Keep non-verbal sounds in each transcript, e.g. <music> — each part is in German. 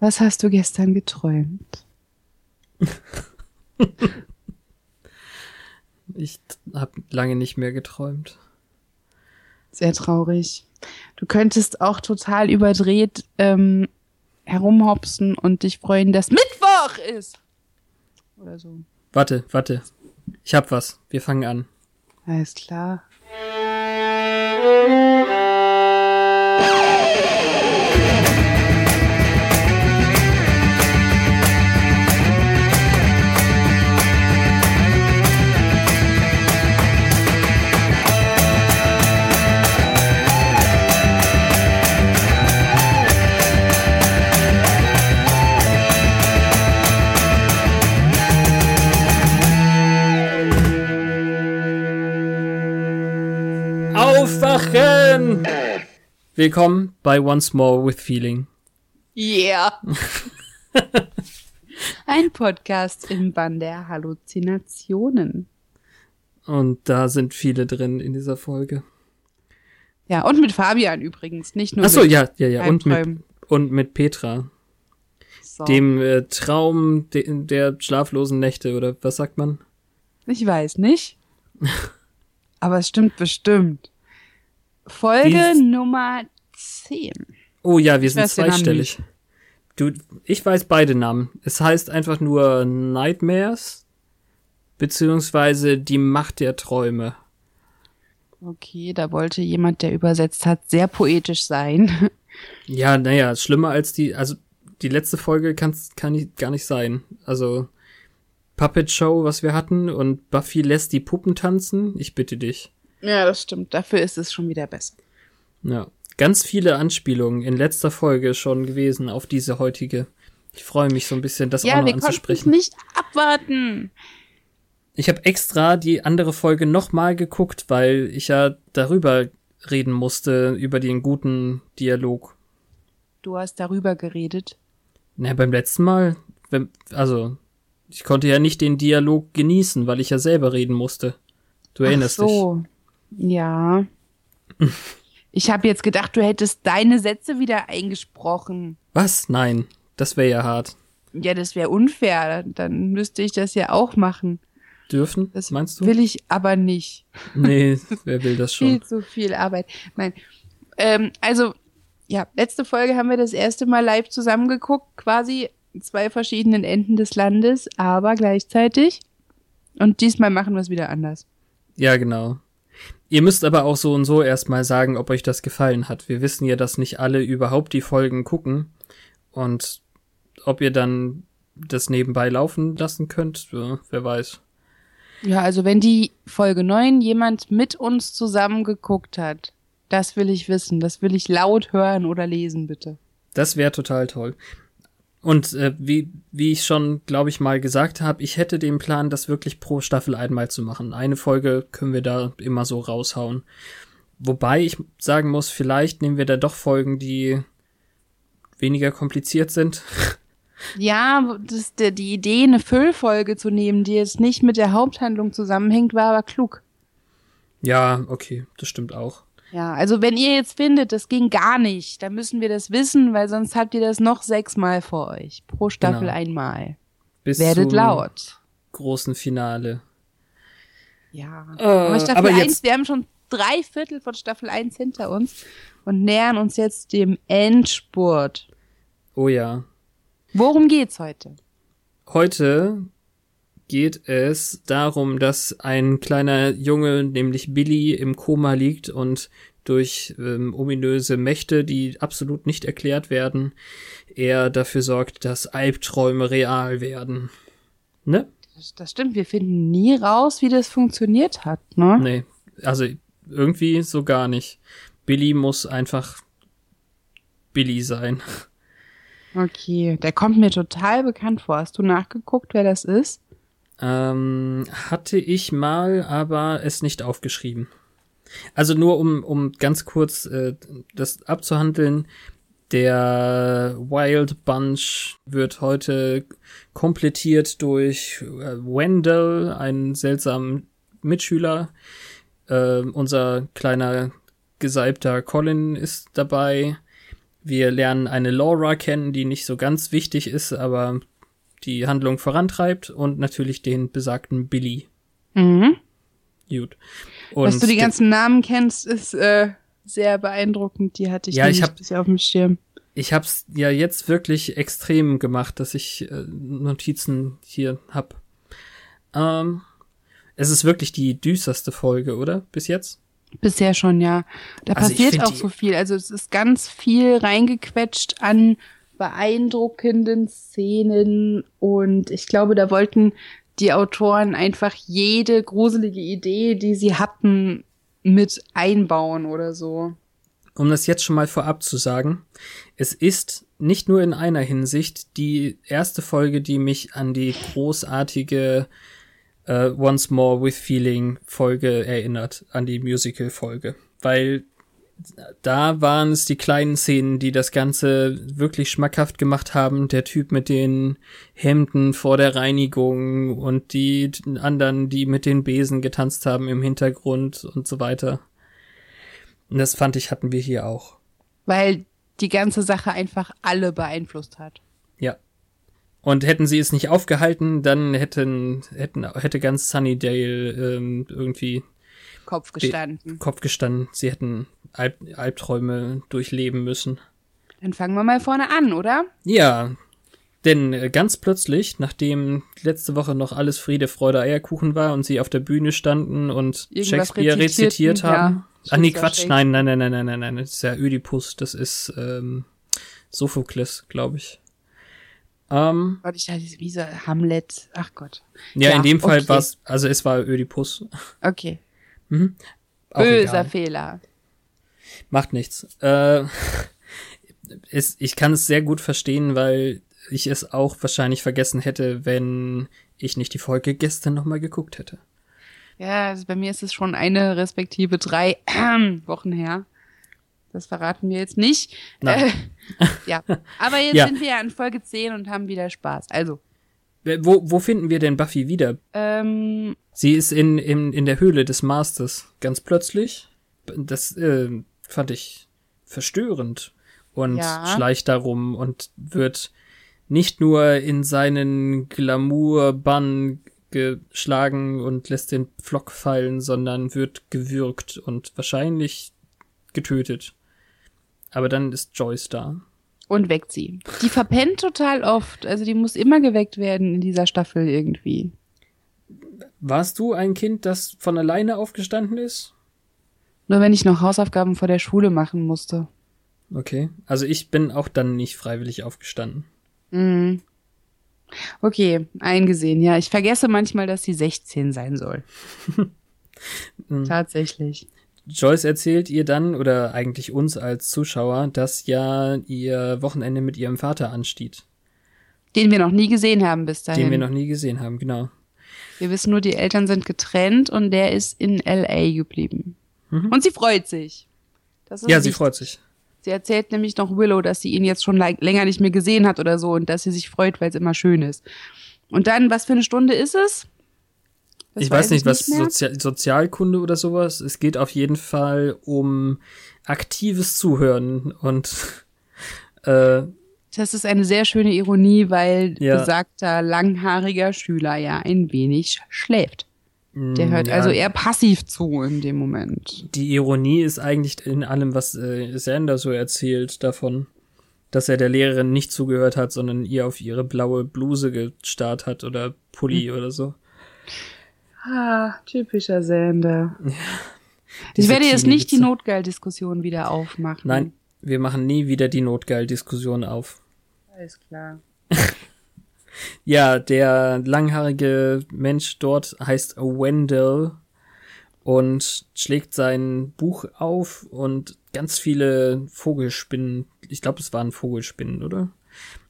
Was hast du gestern geträumt? <laughs> ich habe lange nicht mehr geträumt. Sehr traurig. Du könntest auch total überdreht ähm, herumhopsen und dich freuen, dass Mittwoch ist. Oder so. Warte, warte. Ich hab was. Wir fangen an. Alles klar. Willkommen bei Once More with Feeling. Yeah. <laughs> Ein Podcast im Bann der Halluzinationen. Und da sind viele drin in dieser Folge. Ja, und mit Fabian übrigens, nicht nur Ach so, mit ja, ja, ja. Und mit, und mit Petra. So. Dem äh, Traum de der schlaflosen Nächte, oder was sagt man? Ich weiß nicht. <laughs> Aber es stimmt bestimmt. Folge Dies- Nummer 10. Oh ja, wir sind zweistellig. Du, ich weiß beide Namen. Es heißt einfach nur Nightmares, beziehungsweise die Macht der Träume. Okay, da wollte jemand, der übersetzt hat, sehr poetisch sein. <laughs> Ja, naja, schlimmer als die, also die letzte Folge kann's, kann nicht, gar nicht sein. Also Puppet Show, was wir hatten, und Buffy lässt die Puppen tanzen. Ich bitte dich. Ja, das stimmt. Dafür ist es schon wieder besser. Ja. Ganz viele Anspielungen in letzter Folge schon gewesen auf diese heutige. Ich freue mich so ein bisschen, das auch Ja, noch wir anzusprechen. nicht abwarten. Ich habe extra die andere Folge nochmal geguckt, weil ich ja darüber reden musste, über den guten Dialog. Du hast darüber geredet. Na, beim letzten Mal, wenn, also, ich konnte ja nicht den Dialog genießen, weil ich ja selber reden musste. Du erinnerst Ach so. Ja. Ich habe jetzt gedacht, du hättest deine Sätze wieder eingesprochen. Was? Nein, das wäre ja hart. Ja, das wäre unfair. Dann müsste ich das ja auch machen. Dürfen? Das meinst du? will ich aber nicht. Nee, <laughs> wer will das Viel schon? zu viel Arbeit. Nein. Ähm, also, ja, letzte Folge haben wir das erste Mal live zusammengeguckt, quasi zwei verschiedenen Enden des Landes, aber gleichzeitig. Und diesmal machen wir es wieder anders. Ja, genau. Ihr müsst aber auch so und so erstmal sagen, ob euch das gefallen hat. Wir wissen ja, dass nicht alle überhaupt die Folgen gucken. Und ob ihr dann das nebenbei laufen lassen könnt, wer weiß. Ja, also wenn die Folge 9 jemand mit uns zusammen geguckt hat, das will ich wissen. Das will ich laut hören oder lesen, bitte. Das wäre total toll. Und äh, wie, wie ich schon, glaube ich, mal gesagt habe, ich hätte den Plan, das wirklich pro Staffel einmal zu machen. Eine Folge können wir da immer so raushauen. Wobei ich sagen muss, vielleicht nehmen wir da doch Folgen, die weniger kompliziert sind. Ja, das, die Idee, eine Füllfolge zu nehmen, die jetzt nicht mit der Haupthandlung zusammenhängt, war aber klug. Ja, okay, das stimmt auch. Ja, also wenn ihr jetzt findet, das ging gar nicht, dann müssen wir das wissen, weil sonst habt ihr das noch sechsmal vor euch. Pro Staffel Genau. einmal. Bis Werdet zum laut. großen Finale. Ja. Äh, aber Staffel aber 1, jetzt- wir haben schon drei Viertel von Staffel 1 hinter uns und nähern uns jetzt dem Endspurt. Oh ja. Worum geht's heute? Heute geht es darum, dass ein kleiner Junge, nämlich Billy, im Koma liegt und durch ähm, ominöse Mächte, die absolut nicht erklärt werden, er dafür sorgt, dass Albträume real werden. Ne? Das, das stimmt, wir finden nie raus, wie das funktioniert hat, ne? Nee. Also irgendwie so gar nicht. Billy muss einfach Billy sein. <laughs> Okay, der kommt mir total bekannt vor. Hast du nachgeguckt, wer das ist? Ähm, hatte ich mal, aber es nicht aufgeschrieben. Also nur um, um ganz kurz äh, das abzuhandeln. Der Wild Bunch wird heute komplettiert durch äh, Wendell, einen seltsamen Mitschüler. Äh, unser kleiner gesalbter Colin ist dabei. wir lernen eine Laura kennen, die nicht so ganz wichtig ist, aber die Handlung vorantreibt und natürlich den besagten Billy. Mhm. Gut. Dass Und du die ganzen Namen kennst, ist äh, sehr beeindruckend. Die hatte ich Ja, ich hab- bisher auf dem Schirm. ich hab's ja jetzt wirklich extrem gemacht, dass ich äh, Notizen hier hab. Ähm, es ist wirklich die düsterste Folge, oder? Bis jetzt? Bisher schon, ja. Da Also passiert auch so viel. Also es ist ganz viel reingequetscht an beeindruckenden Szenen und ich glaube, da wollten die Autoren einfach jede gruselige Idee, die sie hatten, mit einbauen oder so. Um das jetzt schon mal vorab zu sagen, es ist nicht nur in einer Hinsicht die erste Folge, die mich an die großartige äh, Once More with Feeling Folge erinnert, an die Musical Folge, weil da waren es die kleinen Szenen, die das Ganze wirklich schmackhaft gemacht haben. Der Typ mit den Hemden vor der Reinigung und die anderen, die mit den Besen getanzt haben im Hintergrund und so weiter. Und das fand ich, hatten wir hier auch. Weil die ganze Sache einfach alle beeinflusst hat. Ja. Und hätten sie es nicht aufgehalten, dann hätten, hätten, hätte ganz Sunnydale ähm, irgendwie Kopf gestanden. Kopf gestanden. Sie hätten Alb Albträume durchleben müssen. Dann fangen wir mal vorne an, oder? Ja, denn äh, ganz plötzlich, nachdem letzte Woche noch alles Friede, Freude, Eierkuchen war und sie auf der Bühne standen und Irgendwas Shakespeare rezitiert ja. haben. Ah, nee, Stimmt, Quatsch, nein, nein, nein, nein, nein, nein, nein, das ist ja Ödipus, das ist ähm, Sophokles, glaube ich. Ähm, Gott, ich dachte, wie so Hamlet. Ach Gott. ja, Ja, in dem Fall okay. war es, also es war Ödipus. Okay. Mhm. Böser. Fehler. Macht nichts. Äh, <laughs> es, ich kann es sehr gut verstehen, weil ich es auch wahrscheinlich vergessen hätte, wenn ich nicht die Folge gestern nochmal geguckt hätte. Ja, also bei mir ist es schon eine respektive drei <clears throat> Wochen her. Das verraten wir jetzt nicht. Nein. Äh, ja. <laughs> Aber jetzt Ja. sind wir ja an Folge 10 und haben wieder Spaß. Also, Wo, wo finden wir denn Buffy wieder? ähm, Sie ist in, in, in der Höhle des Masters. Ganz plötzlich. Das äh, fand ich verstörend. Und Ja. schleicht darum und wird nicht nur in seinen Glamour-Bann geschlagen und lässt den Pflock fallen, sondern wird gewürgt und wahrscheinlich getötet. Aber dann ist Joyce da. Und weckt sie. Die verpennt total oft. Also die muss immer geweckt werden in dieser Staffel irgendwie. Warst du ein Kind, das von alleine aufgestanden ist? Nur wenn ich noch Hausaufgaben vor der Schule machen musste. Okay. Also ich bin auch dann nicht freiwillig aufgestanden. Mhm. Okay, eingesehen. Ja, ich vergesse manchmal, dass sie 16 sein soll. <laughs> Mhm. Tatsächlich. Joyce erzählt ihr dann, oder eigentlich uns als Zuschauer, dass ja ihr Wochenende mit ihrem Vater ansteht, Den wir noch nie gesehen haben bis dahin. den wir noch nie gesehen haben, genau. Wir wissen nur, die Eltern sind getrennt und der ist in LA geblieben. Mhm. Und sie freut sich. Ja, sie wichtig. freut sich. Sie erzählt nämlich noch Willow, dass sie ihn jetzt schon länger nicht mehr gesehen hat oder so und dass sie sich freut, weil es immer schön ist. Und dann, was für eine Stunde ist es? Das ich weiß nicht, was mehr. Sozia Sozialkunde oder sowas. Es geht auf jeden Fall um aktives Zuhören und <laughs> äh, Das ist eine sehr schöne Ironie, weil Ja. besagter langhaariger Schüler ja ein wenig schläft. Der hört ja, also eher passiv zu in dem Moment. Die Ironie ist eigentlich in allem, was äh, Sander so erzählt davon, dass er der Lehrerin nicht zugehört hat, sondern ihr auf ihre blaue Bluse gestarrt hat oder Pulli Hm. oder so. Ah, typischer Sander. <laughs> Ich werde jetzt nicht die. Notgeil-Diskussion wieder aufmachen. Nein, wir machen nie wieder die Notgeil-Diskussion auf. Alles klar. <laughs> Ja, der langhaarige Mensch dort heißt Wendell und schlägt sein Buch auf und ganz viele Vogelspinnen, ich glaube, es waren Vogelspinnen, oder?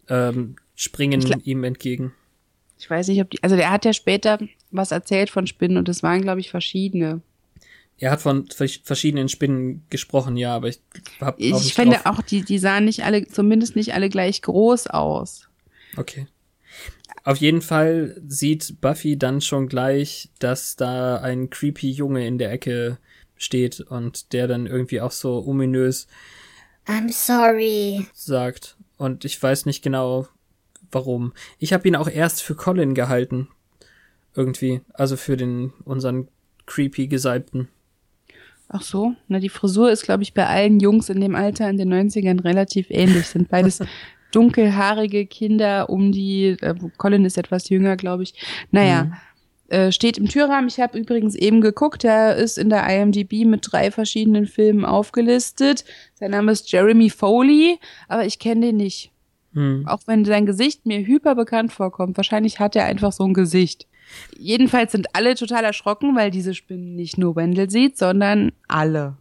Ähm, springen ihm entgegen. Ich weiß nicht, ob die, also der hat ja später was erzählt von Spinnen und es waren, glaube ich, verschiedene. Er hat von vers- verschiedenen Spinnen gesprochen, ja, aber ich habe auch Ich nicht finde drauf. auch, die, die sahen nicht alle, zumindest nicht alle gleich groß aus. Okay. Auf jeden Fall sieht Buffy dann schon gleich, dass da ein creepy Junge in der Ecke steht und der dann irgendwie auch so ominös I'm sorry. sagt. Und ich weiß nicht genau, warum. Ich habe ihn auch erst für Colin gehalten. Irgendwie. Also für den, unseren creepy Gesalbten. Ach so, na die Frisur ist, glaube ich, bei allen Jungs in dem Alter in den 90ern relativ ähnlich. Sind beides <laughs> dunkelhaarige Kinder um die, äh, Colin ist etwas jünger, glaube ich. Naja, mhm. äh, steht im Türrahmen. Ich habe übrigens eben geguckt, er ist in der IMDb mit drei verschiedenen Filmen aufgelistet. Sein Name ist Jeremy Foley, aber ich kenne den nicht. Mhm. Auch wenn sein Gesicht mir hyper bekannt vorkommt. Wahrscheinlich hat er einfach so ein Gesicht. Jedenfalls sind alle total erschrocken, weil diese Spinnen nicht nur Wendell sieht, sondern alle.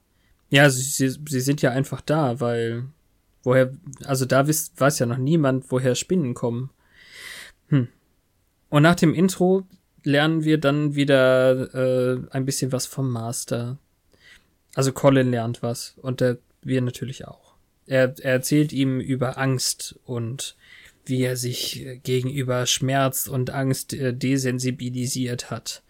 Ja, sie, sie sind ja einfach da, weil woher, also da wisst, weiß ja noch niemand, woher Spinnen kommen. Hm. Und nach dem Intro lernen wir dann wieder äh, ein bisschen was vom Master. Also Colin lernt was und der, wir natürlich auch. Er, er erzählt ihm über Angst und wie er sich äh, gegenüber Schmerz und Angst äh, desensibilisiert hat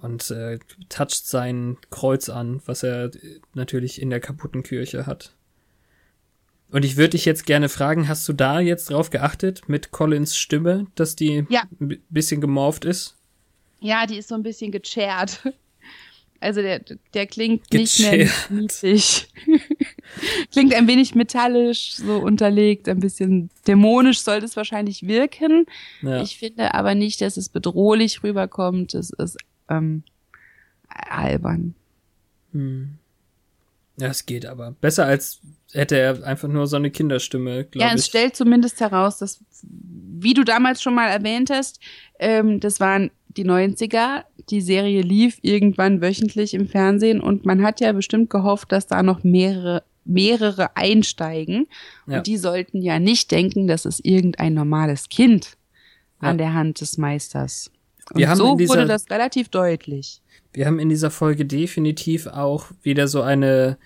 und äh, toucht sein Kreuz an, was er äh, natürlich in der kaputten Kirche hat. Und ich würde dich jetzt gerne fragen, hast du da jetzt drauf geachtet mit Collins Stimme, dass die ja. ein bisschen gemorpht ist? Ja, die ist so ein bisschen gechert. Also der, der klingt Gechert. nicht mehr niedlich. <laughs> klingt ein wenig metallisch, so unterlegt, ein bisschen dämonisch sollte es wahrscheinlich wirken. Ja. Ich finde aber nicht, dass es bedrohlich rüberkommt. Es ist ähm, albern. Hm. Ja, es geht aber. Besser als hätte er einfach nur so eine Kinderstimme, glaube ich. Ja, es stellt zumindest heraus, dass, wie du damals schon mal erwähnt hast, ähm, das waren die 90er. Die Serie lief irgendwann wöchentlich im Fernsehen und man hat ja bestimmt gehofft, dass da noch mehrere mehrere einsteigen ja. und die sollten ja nicht denken, dass es irgendein normales Kind ja. an der Hand des Meisters. Und so dieser, wurde das relativ deutlich. Wir haben in dieser Folge definitiv auch wieder so eine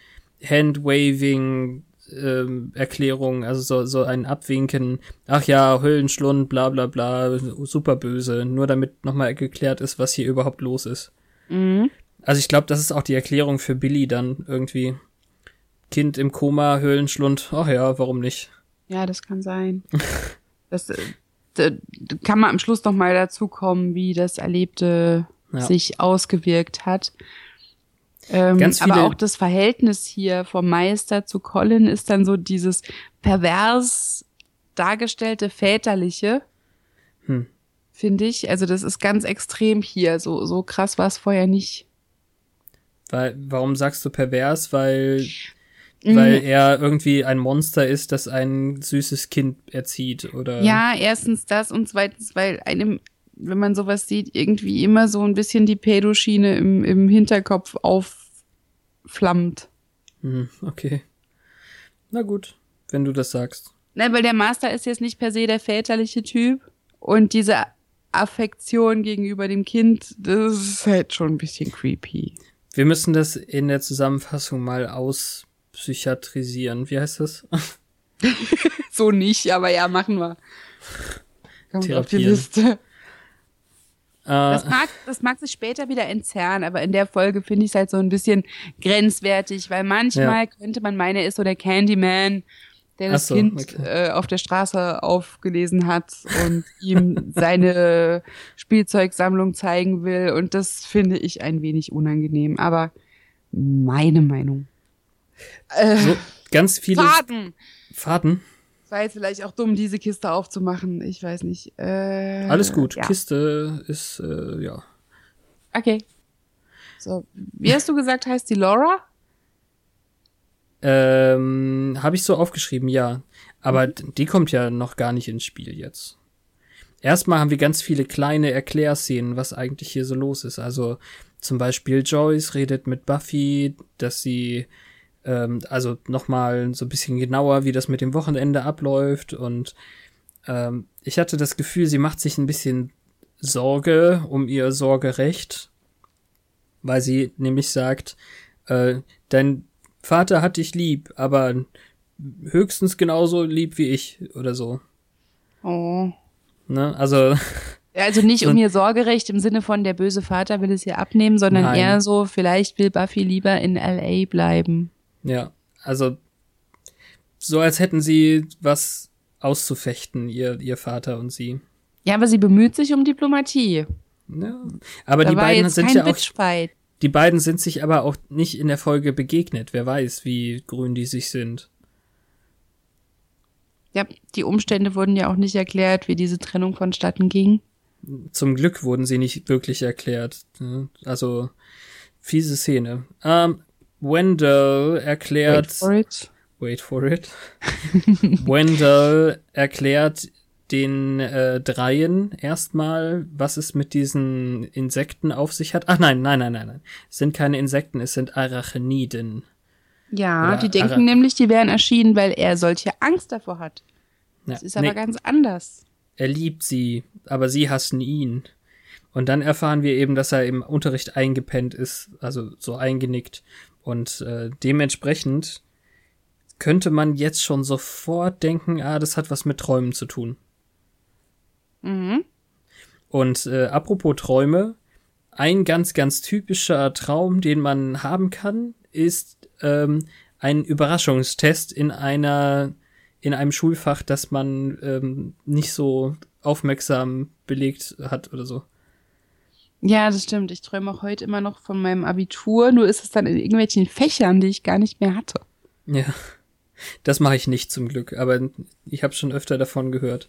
Handwaving ähm, Erklärung, also so, so ein Abwinken, ach ja, Höllenschlund, bla bla bla, super böse, nur damit nochmal geklärt ist, was hier überhaupt los ist. Mhm. Also ich glaube, das ist auch die Erklärung für Billy dann irgendwie. Kind im Koma, Höhlenschlund, ach ja, warum nicht? Ja, das kann sein. <laughs> das, äh, kann man am Schluss noch mal dazu kommen, wie das Erlebte ja. sich ausgewirkt hat. Ähm, Ganz viele aber auch das Verhältnis hier vom Meister zu Colin ist dann so dieses pervers dargestellte väterliche, hm. finde ich. Also das ist ganz extrem hier. So, so krass war es vorher nicht. Weil, warum sagst du pervers? Weil, mhm. weil er irgendwie ein Monster ist, das ein süßes Kind erzieht, oder? Ja, erstens das und zweitens, weil einem wenn man sowas sieht, irgendwie immer so ein bisschen die Pädoschiene im, im Hinterkopf aufflammt. Hm, okay. Na gut, wenn du das sagst. Na, weil der Master ist jetzt nicht per se der väterliche Typ und diese Affektion gegenüber dem Kind, das ist halt schon ein bisschen creepy. Wir müssen das in der Zusammenfassung mal auspsychiatrisieren. Wie heißt das? <laughs> so nicht, aber ja, machen wir. Kommt auf die Liste. Das äh. mag, das mag sich später wieder entzerren, aber in der Folge finde ich es halt so ein bisschen grenzwertig, weil manchmal ja. könnte man meinen, er ist so der Candyman, der das so, Kind okay. äh, auf der Straße aufgelesen hat und ihm <laughs> seine Spielzeugsammlung zeigen will. Und das finde ich ein wenig unangenehm. Aber meine Meinung. Äh, so, ganz viele Faden. Faden war jetzt vielleicht auch dumm, diese Kiste aufzumachen. Ich weiß nicht. Äh, Alles gut. Ja. Kiste ist, äh, ja. Okay. So, wie hast du gesagt, heißt die Laura? Ähm, habe ich so aufgeschrieben, ja. Aber mhm. die kommt ja noch gar nicht ins Spiel jetzt. Erstmal haben wir ganz viele kleine Erklärszenen, was eigentlich hier so los ist. Also zum Beispiel Joyce redet mit Buffy, dass sie ähm, also nochmal so ein bisschen genauer, wie das mit dem Wochenende abläuft. Und ähm, ich hatte das Gefühl, sie macht sich ein bisschen Sorge um ihr Sorgerecht, weil sie nämlich sagt, äh, dein Vater hat dich lieb, aber höchstens genauso lieb wie ich oder so. Oh. Ne? Also. <laughs> Also nicht um ihr Sorgerecht im Sinne von der böse Vater will es ihr abnehmen, sondern Nein. eher so, vielleicht will Buffy lieber in LA bleiben. Ja, also so, als hätten sie was auszufechten, ihr, ihr Vater und sie. Ja, aber sie bemüht sich um Diplomatie. Ja. Aber Da die beiden sind ja auch, Bitchfight. die beiden sind sich aber auch nicht in der Folge begegnet. Wer weiß, wie grün die sich sind. Ja, die Umstände wurden ja auch nicht erklärt, wie diese Trennung vonstatten ging. Zum Glück wurden sie nicht wirklich erklärt. ne? Also, fiese Szene. Ähm, Wendell erklärt. Wait for it. Wait for it. <laughs> Wendell erklärt den äh, Dreien erstmal, was es mit diesen Insekten auf sich hat. Ach nein, nein, nein, nein, nein. Es sind keine Insekten, es sind Arachniden. Ja, Oder die denken Ara- nämlich, die wären erschienen, weil er solche Angst davor hat. Ja, Das ist aber nee, ganz anders. er liebt sie, aber sie hassen ihn. Und dann erfahren wir eben, dass er im Unterricht eingepennt ist, also so eingenickt. Und äh, dementsprechend könnte man jetzt schon sofort denken, ah, das hat was mit Träumen zu tun. Mhm. Und äh, apropos Träume, ein ganz, ganz typischer Traum, den man haben kann, ist ähm, ein Überraschungstest in einer in einem Schulfach, das man ähm, nicht so aufmerksam belegt hat oder so. Ja, das stimmt. Ich träume auch heute immer noch von meinem Abitur, nur ist es dann in irgendwelchen Fächern, die ich gar nicht mehr hatte. Ja, das mache ich nicht zum Glück, aber ich habe schon öfter davon gehört.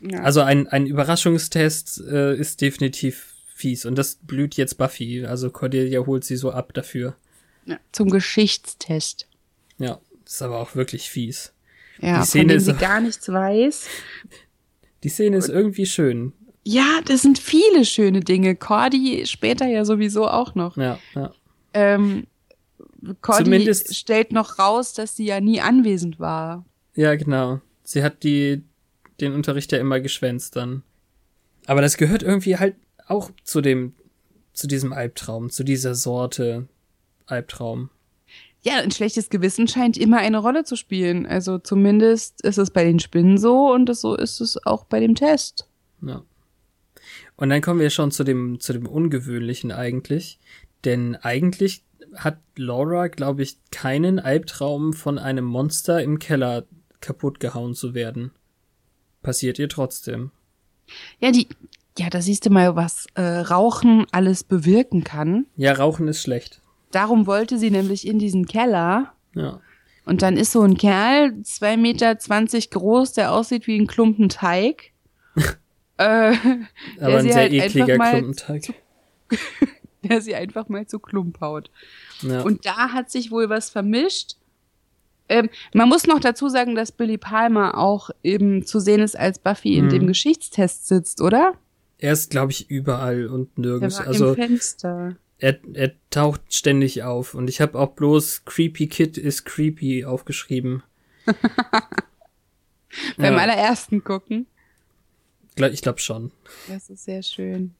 Ja. Also ein, ein Überraschungstest äh, ist definitiv fies und das blüht jetzt Buffy. Also Cordelia holt sie so ab dafür. ja, zum Geschichtstest. Ja, ist aber auch wirklich fies. Ja, Die Szene von dem ist sie gar nichts weiß. Die Szene ist irgendwie schön. Ja, das sind viele schöne Dinge. Cordy später ja sowieso auch noch. Ja, ja. Ähm, Cordy Zumindest- stellt noch raus, dass sie ja nie anwesend war. Ja, genau. Sie hat die, den Unterricht ja immer geschwänzt dann. Aber das gehört irgendwie halt auch zu dem, zu diesem Albtraum, zu dieser Sorte Albtraum. Ja, ein schlechtes Gewissen scheint immer eine Rolle zu spielen. Also zumindest ist es bei den Spinnen so und so ist es auch bei dem Test. Ja. Und dann kommen wir schon zu dem, zu dem Ungewöhnlichen eigentlich. Denn eigentlich hat Laura, glaube ich, keinen Albtraum von einem Monster im Keller kaputt gehauen zu werden. Passiert ihr trotzdem. Ja, die, ja, da siehst du mal, was äh, Rauchen alles bewirken kann. Ja, Rauchen ist schlecht. Darum wollte sie nämlich in diesen Keller. Ja. Und dann ist so ein Kerl, zwei Meter zwanzig groß, der aussieht wie ein Klumpen Teig. Äh, Aber ein sie sehr halt ekliger Klumpenteig. <laughs> der sie einfach mal zu Klump haut. Ja. Und da hat sich wohl was vermischt. Ähm, man muss noch dazu sagen, dass Billy Palmer auch eben zu sehen ist, als Buffy in Mhm. dem Geschichtstest sitzt, oder? er ist, glaube ich, überall und Der nirgends. war Also im Fenster. er, er taucht ständig auf. Und ich habe auch bloß Creepy Kid is creepy aufgeschrieben. <laughs> Beim Ja, allerersten gucken. Ich glaube schon. Das ist sehr schön.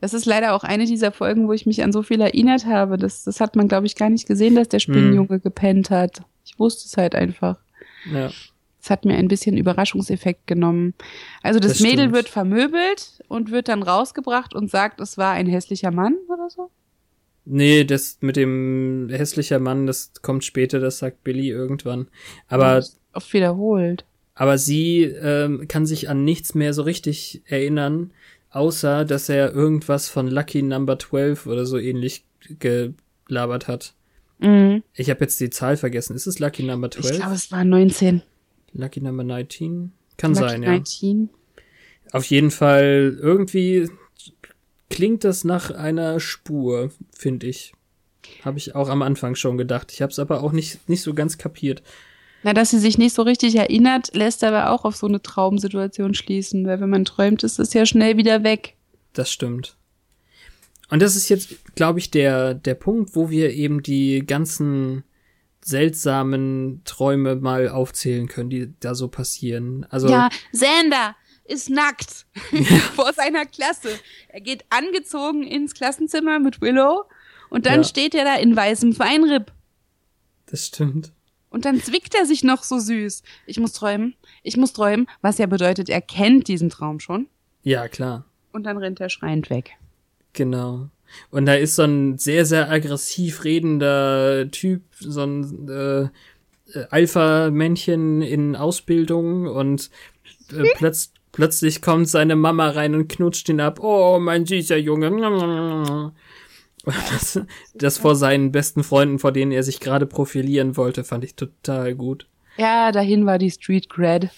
Das ist leider auch eine dieser Folgen, wo ich mich an so viel erinnert habe. Das, das hat man, glaube ich, gar nicht gesehen, dass der Spinnenjunge gepennt hat. Ich wusste es halt einfach. Ja. Es hat mir ein bisschen Überraschungseffekt genommen. Also das, Das Mädel stimmt. wird vermöbelt und wird dann rausgebracht und sagt, es war ein hässlicher Mann oder so. Nee, das mit dem hässlicher Mann, das kommt später, das sagt Billy irgendwann. Aber, oft wiederholt. Aber sie ähm, kann sich an nichts mehr so richtig erinnern, außer dass er irgendwas von Lucky Number 12 oder so ähnlich gelabert hat. Mhm. Ich habe jetzt die Zahl vergessen. Ist es Lucky Number Ich 12? glaube, es war 19. Lucky Number 19? Kann Lucky sein, ja. 19. Auf jeden Fall, irgendwie klingt das nach einer Spur, finde ich. Habe ich auch am Anfang schon gedacht. Ich habe es aber auch nicht, nicht so ganz kapiert. Na, dass sie sich nicht so richtig erinnert, lässt aber auch auf so eine Traumsituation schließen, weil wenn man träumt, ist es ja schnell wieder weg. Das stimmt. Und das ist jetzt, glaube ich, der, der Punkt, wo wir eben die ganzen seltsamen Träume mal aufzählen können, die da so passieren. Also, Ja, Xander ist nackt <laughs> vor seiner Klasse. Er geht angezogen ins Klassenzimmer mit Willow und dann Ja. steht er da in weißem Feinripp. das stimmt. Und dann zwickt er sich noch so süß. Ich muss träumen, ich muss träumen, was ja bedeutet, er kennt diesen Traum schon. Ja, klar. Und dann rennt er schreiend weg. Genau. Und da ist so ein sehr, sehr aggressiv redender Typ, so ein, äh, äh, Alpha-Männchen in Ausbildung und äh, plötz plötzlich kommt seine Mama rein und knutscht ihn ab. Oh, mein süßer Junge. Das, das vor seinen besten Freunden, vor denen er sich gerade profilieren wollte, fand ich total gut. Ja, dahin war die Street Cred.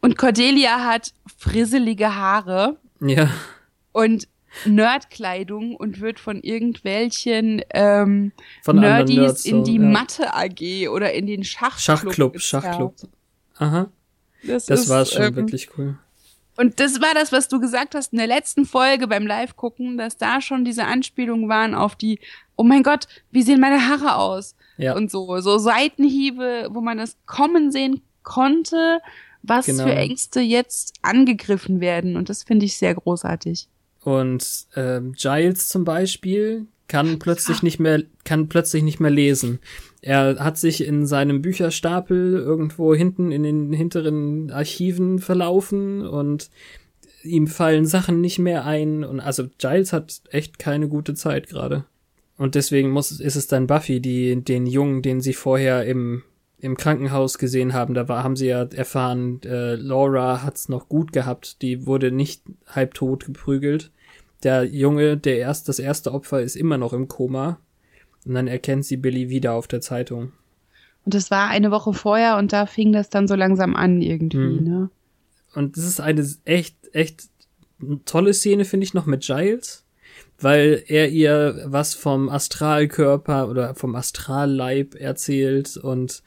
Und Cordelia hat frisselige Haare. Ja. Und Nerdkleidung und wird von irgendwelchen ähm, Von Nerdies Nerds in so, die ja. Mathe AG oder in den Schachclub. Schachclub. Schachclub. Aha. Das, Das ist, war schon ähm, wirklich cool. Und das war das, was du gesagt hast in der letzten Folge beim Live-Gucken, dass da schon diese Anspielungen waren auf die, oh mein Gott, wie sehen meine Haare aus? Ja. Und so, so Seitenhiebe, wo man das kommen sehen konnte, was Genau. für Ängste jetzt angegriffen werden. Und das finde ich sehr großartig. Und ähm, Giles zum Beispiel kann plötzlich nicht mehr, kann plötzlich nicht mehr lesen. Er hat sich in seinem Bücherstapel irgendwo hinten in den hinteren Archiven verlaufen und ihm fallen Sachen nicht mehr ein. Und also Giles hat echt keine gute Zeit gerade. Und deswegen muss, ist es dann Buffy, die den Jungen, den sie vorher im, im Krankenhaus gesehen haben, da war, haben sie ja erfahren, äh, Laura hat's noch gut gehabt, die wurde nicht halbtot geprügelt. Der Junge, der erst, das erste Opfer ist immer noch im Koma. Und dann erkennt sie Billy wieder auf der Zeitung. Und das war eine Woche vorher und da fing das dann so langsam an irgendwie, Mhm. ne? Und das ist eine echt, echt tolle Szene, finde ich, noch mit Giles, weil er ihr was vom Astralkörper oder vom Astralleib erzählt und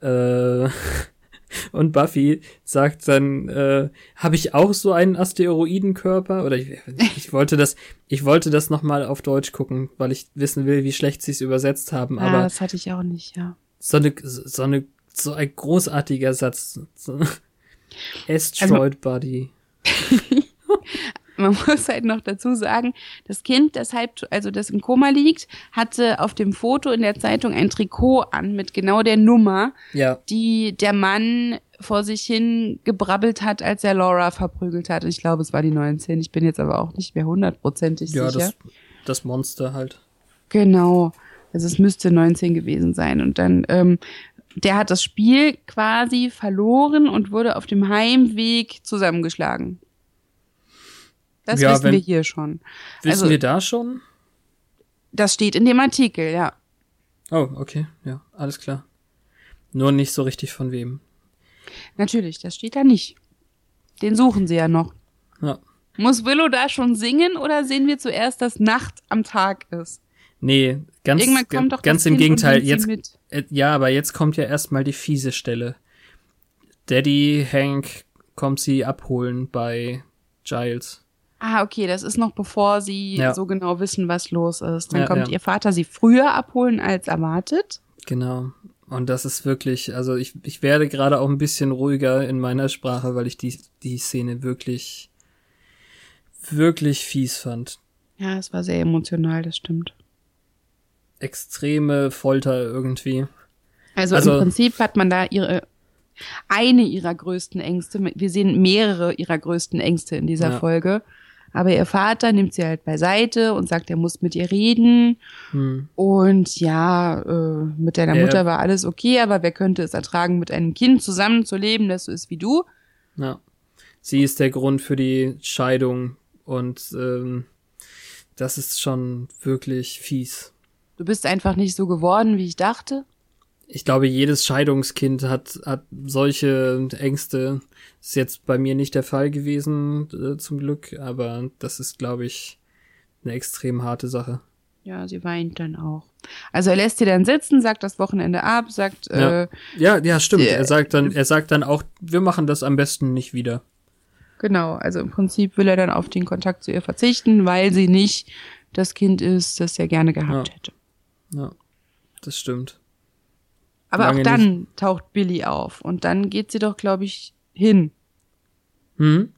äh, <laughs> und Buffy sagt dann, äh, habe ich auch so einen Asteroidenkörper? Oder ich, ich wollte das, ich wollte das nochmal auf Deutsch gucken, weil ich wissen will, wie schlecht sie es übersetzt haben. ah, Aber das hatte ich auch nicht, ja. so eine, so eine, so ein großartiger Satz. <laughs> So, Also Asteroid Body. <laughs> Man <laughs> muss halt noch dazu sagen, das Kind, das halb, also das im Koma liegt, hatte auf dem Foto in der Zeitung ein Trikot an mit genau der Nummer, Ja, die der Mann vor sich hin gebrabbelt hat, als er Laura verprügelt hat. Ich glaube, es war die 19. Ich bin jetzt aber auch nicht mehr hundertprozentig ja, sicher. das, das Monster halt. Genau. Also es müsste 19 gewesen sein. Und dann, ähm, der hat das Spiel quasi verloren und wurde auf dem Heimweg zusammengeschlagen. Das Ja, wissen wenn- wir hier schon. Wissen Also- wir da schon? Das steht in dem Artikel, ja. Oh, okay, ja, alles klar. Nur nicht so richtig von wem. Natürlich, das steht da nicht. Den suchen sie ja noch. Ja. Muss Willow da schon singen oder sehen wir zuerst, dass Nacht am Tag ist? Nee, ganz, Irgendwann kommt doch ganz im Gegenteil. Jetzt, mit. äh, ja, aber jetzt kommt ja erstmal die fiese Stelle. Daddy Hank kommt sie abholen bei Giles. Ah, okay, das ist noch bevor sie Ja. so genau wissen, was los ist. Dann Ja, kommt ihr Vater sie früher abholen als erwartet. Genau. Und das ist wirklich, also ich, ich werde gerade auch ein bisschen ruhiger in meiner Sprache, weil ich die, die Szene wirklich, wirklich fies fand. Ja, es war sehr emotional, das stimmt. Extreme Folter irgendwie. Also, Also- im Prinzip hat man da ihre eine ihrer größten Ängste. Wir sehen mehrere ihrer größten Ängste in dieser Ja. Folge. Aber ihr Vater nimmt sie halt beiseite und sagt, er muss mit ihr reden. Hm. Und ja, äh, mit deiner Ja. Mutter war alles okay, aber wer könnte es ertragen, mit einem Kind zusammenzuleben, das so ist wie du? Ja. Sie ist der Grund für die Scheidung und ähm, das ist schon wirklich fies. Du bist einfach nicht so geworden, wie ich dachte. Ich glaube, jedes Scheidungskind hat, hat solche Ängste. Ist jetzt bei mir nicht der Fall gewesen, äh, zum Glück, aber das ist, glaube ich, eine extrem harte Sache. Ja, sie weint dann auch. Also er lässt sie dann sitzen, sagt das Wochenende ab, sagt, Ja. äh, Ja, ja, stimmt. Äh, Er sagt dann, er sagt dann auch, wir machen das am besten nicht wieder. genau, also im Prinzip will er dann auf den Kontakt zu ihr verzichten, weil sie nicht das Kind ist, das er gerne gehabt Ja. hätte. Ja, das stimmt. Aber Lange auch dann taucht Billy auf und dann geht sie doch, glaube ich, hin. Hm?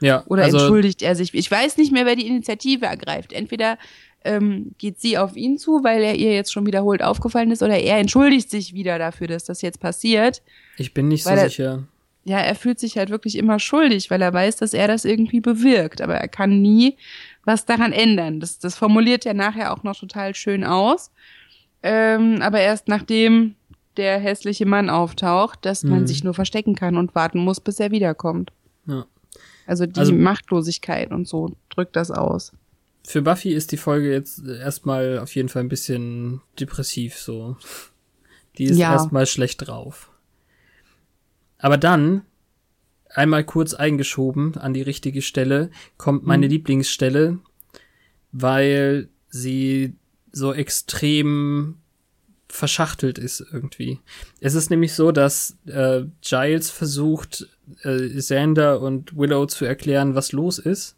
Ja, Oder also, entschuldigt er sich? Ich weiß nicht mehr, wer die Initiative ergreift. Entweder ähm, geht sie auf ihn zu, weil er ihr jetzt schon wiederholt aufgefallen ist, oder er entschuldigt sich wieder dafür, dass das jetzt passiert. ich bin nicht so er- sicher. Ja, er fühlt sich halt wirklich immer schuldig, weil er weiß, dass er das irgendwie bewirkt, aber er kann nie was daran ändern. Das, das formuliert er nachher auch noch total schön aus. Ähm, aber erst nachdem der hässliche Mann auftaucht, dass man Mhm. sich nur verstecken kann und warten muss, bis er wiederkommt. Ja. Also die Also- Machtlosigkeit und so drückt das aus. Für Buffy ist die Folge jetzt erstmal auf jeden Fall ein bisschen depressiv so. Die ist Ja. erstmal schlecht drauf. Aber dann, einmal kurz eingeschoben an die richtige Stelle, kommt meine Mhm. Lieblingsstelle, weil sie so extrem verschachtelt ist irgendwie. Es ist nämlich so, dass äh, Giles versucht, äh, Xander und Willow zu erklären, was los ist.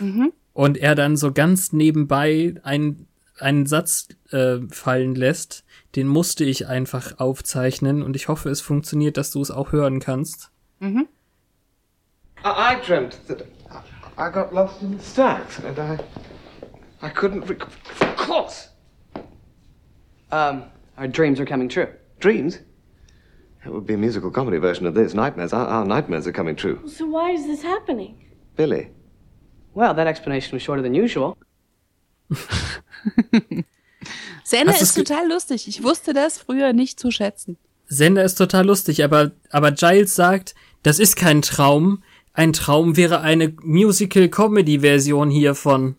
Mhm. Und er dann so ganz nebenbei einen, einen Satz äh, fallen lässt, den musste ich einfach aufzeichnen und ich hoffe, es funktioniert, dass du es auch hören kannst. Mhm. I, I dreamt that I I got lost in the stacks and I I couldn't of course Um, our dreams are coming true. dreams. That would be a musical comedy version of this. Nightmares. Our, our nightmares are coming true. So why is this happening? Billy. Well, that explanation was shorter than usual. <laughs> Du's ist total lustig. Ich wusste das früher nicht zu schätzen. Sender ist total lustig, aber, aber Giles sagt, das ist kein Traum. Ein Traum wäre eine Musical-Comedy-Version hiervon.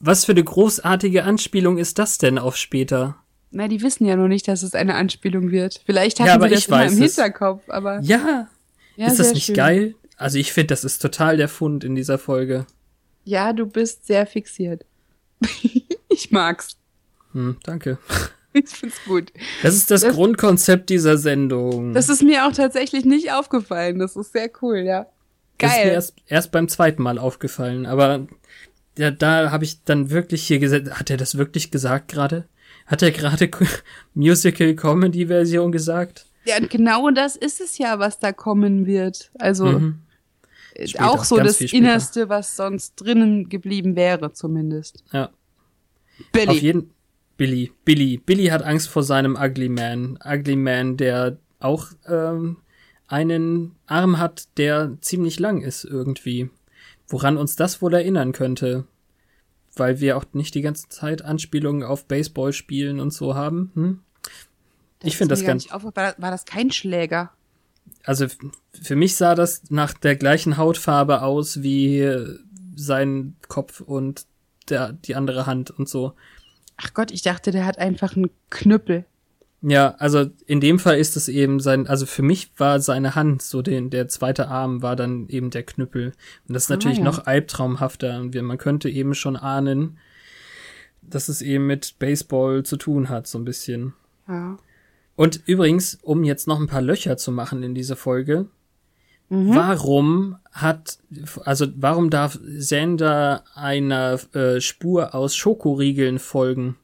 Was für eine großartige Anspielung ist das denn auf später? Na, die wissen ja noch nicht, dass es eine Anspielung wird. Vielleicht hatten Ja, aber sie das immer im. Hinterkopf, aber Ja, ja, ist das nicht schön. geil? Also ich finde, das ist total der Fund in dieser Folge. Ja, du bist sehr fixiert. <laughs> ich mag's. Hm, danke. <laughs> Ich find's gut. Das ist das, Das- Grundkonzept dieser Sendung. Das ist mir auch tatsächlich nicht aufgefallen. Das ist sehr cool, ja. Das ist mir Geil. erst, erst beim zweiten Mal aufgefallen, aber ja, da habe ich dann wirklich hier gesagt, hat er das wirklich gesagt gerade? Hat er gerade <laughs> Musical-Comedy-Version gesagt? Ja, und genau das ist es ja, was da kommen wird. Also Mhm. äh, Später, auch so das. Innerste, was sonst drinnen geblieben wäre, zumindest. Ja. Billy. Auf jeden Billy. Billy. Billy hat Angst vor seinem Ugly Man. Ugly Man, der auch ähm, einen Arm hat, der ziemlich lang ist irgendwie. Woran uns das wohl erinnern könnte. Weil wir auch nicht die ganze Zeit Anspielungen auf Baseball spielen und so haben. Hm? Ich finde das ganz. aufgefallen. War, das- war das kein Schläger? Also für mich sah das nach der gleichen Hautfarbe aus wie sein Kopf und der, die andere Hand und so. Ach Gott, ich dachte, der hat einfach einen Knüppel. Ja, also in dem Fall ist es eben sein, also für mich war seine Hand, so den, der zweite Arm war dann eben der Knüppel. Und das ist Ah, natürlich ja. noch albtraumhafter. Und wir- Man könnte eben schon ahnen, dass es eben mit Baseball zu tun hat, so ein bisschen. Ja. Und übrigens, um jetzt noch ein paar Löcher zu machen in diese Folge, Mhm. warum hat, also warum darf Sander einer äh, Spur aus Schokoriegeln folgen?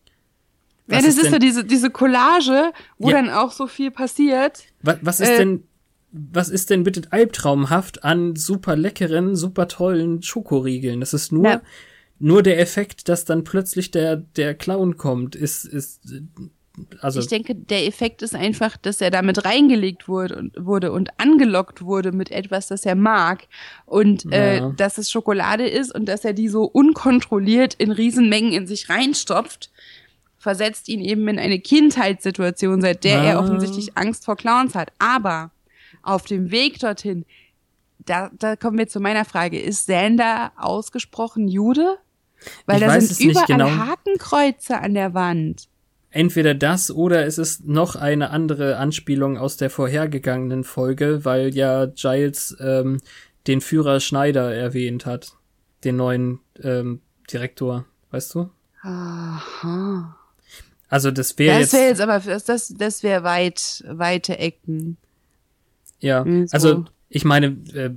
Ja, Was das ist ist, so diese, diese Collage, wo Ja. dann auch so viel passiert. Was, was ist Äh, denn, was ist denn bitte albtraumhaft an super leckeren, super tollen Schokoriegeln? Das ist nur, Na. nur der Effekt, dass dann plötzlich der, der Clown kommt, ist, ist, äh, also, Ich denke, der Effekt ist einfach, dass er damit reingelegt wurde und, wurde und angelockt wurde mit etwas, das er mag. Und äh, Ja. dass es Schokolade ist und dass er die so unkontrolliert in Riesenmengen in sich reinstopft, versetzt ihn eben in eine Kindheitssituation, seit der er Ah. offensichtlich Angst vor Clowns hat. Aber auf dem Weg dorthin, da, da kommen wir zu meiner Frage, ist Sander ausgesprochen Jude? Weil Ich da sind überall genau. Hakenkreuze an der Wand. entweder das oder es ist noch eine andere Anspielung aus der vorhergegangenen Folge, weil ja Giles ähm, den Führer Schneider erwähnt hat, den neuen ähm, Direktor, weißt du? Aha. Also das wäre Das jetzt, wäre jetzt aber, das, das, das wäre weit, weite Ecken. ja, Mm, so. also ich meine, äh,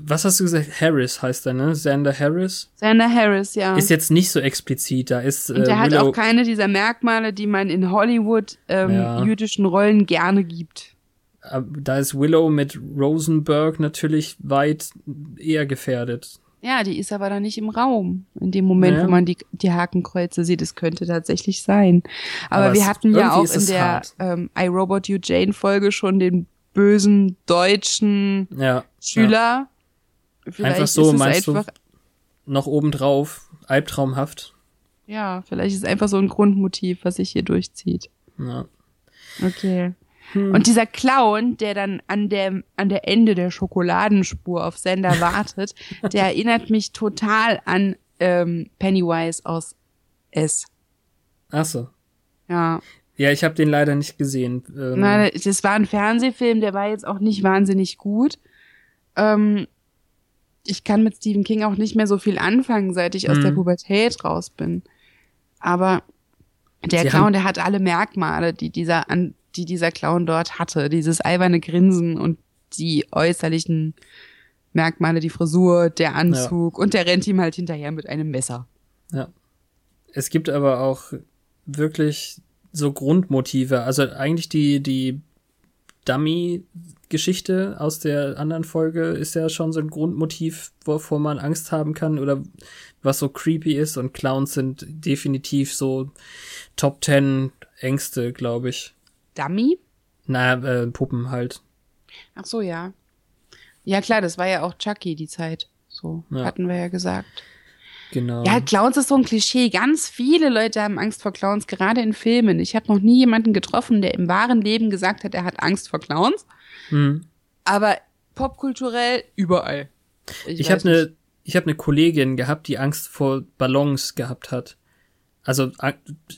was hast du gesagt? Harris heißt er, ne? Xander Harris? Sander Harris, ja. Ist jetzt nicht so explizit, da ist äh, Und der hat Willow, auch keine dieser Merkmale, die man in Hollywood ähm, Ja. jüdischen Rollen gerne gibt. äh, da ist Willow mit Rosenberg natürlich weit eher gefährdet. Ja, die ist aber dann nicht im Raum. In dem Moment, Ja. wo man die, die Hakenkreuze sieht, es könnte tatsächlich sein. Aber, Aber wir hatten ja auch in der hart. ähm, I, Robot You Jane Folge schon den bösen deutschen Ja. ja. Schüler. Vielleicht Einfach so, meinst du? einfach, Noch obendrauf, albtraumhaft. Ja, vielleicht ist es einfach so ein Grundmotiv, was sich hier durchzieht. Ja. Okay. Und dieser Clown, der dann an der, an der Ende der Schokoladenspur auf Sender <laughs> wartet, der erinnert mich total an ähm, Pennywise aus S. Ach so. Ja. Ja, ich habe den leider nicht gesehen. Ähm, Na, das war ein Fernsehfilm, der war jetzt auch nicht wahnsinnig gut. Ähm, ich kann mit Stephen King auch nicht mehr so viel anfangen, seit ich aus der Pubertät raus bin. Aber der Sie Clown, der hat alle Merkmale, die dieser, an, die dieser Clown dort hatte. Dieses alberne Grinsen und die äußerlichen Merkmale, die Frisur, der Anzug und der rennt ihm halt hinterher mit einem Messer. Ja. Es gibt aber auch wirklich so Grundmotive. Also eigentlich die, die Dummy-Geschichte aus der anderen Folge ist ja schon so ein Grundmotiv, wovor man Angst haben kann oder was so creepy ist und Clowns sind definitiv so Top 10 Ängste, glaube ich. Dummy? Na, äh, Puppen halt. Ach so, ja. Ja, klar, das war ja auch Chucky, die Zeit. So, Ja. hatten wir ja gesagt. Genau. Ja, Clowns ist so ein Klischee. Ganz viele Leute haben Angst vor Clowns, gerade in Filmen. Ich habe noch nie jemanden getroffen, der im wahren Leben gesagt hat, er hat Angst vor Clowns. Hm. Aber popkulturell überall. Ich weiß habe eine ich habe eine Kollegin gehabt, die Angst vor Ballons gehabt hat. Also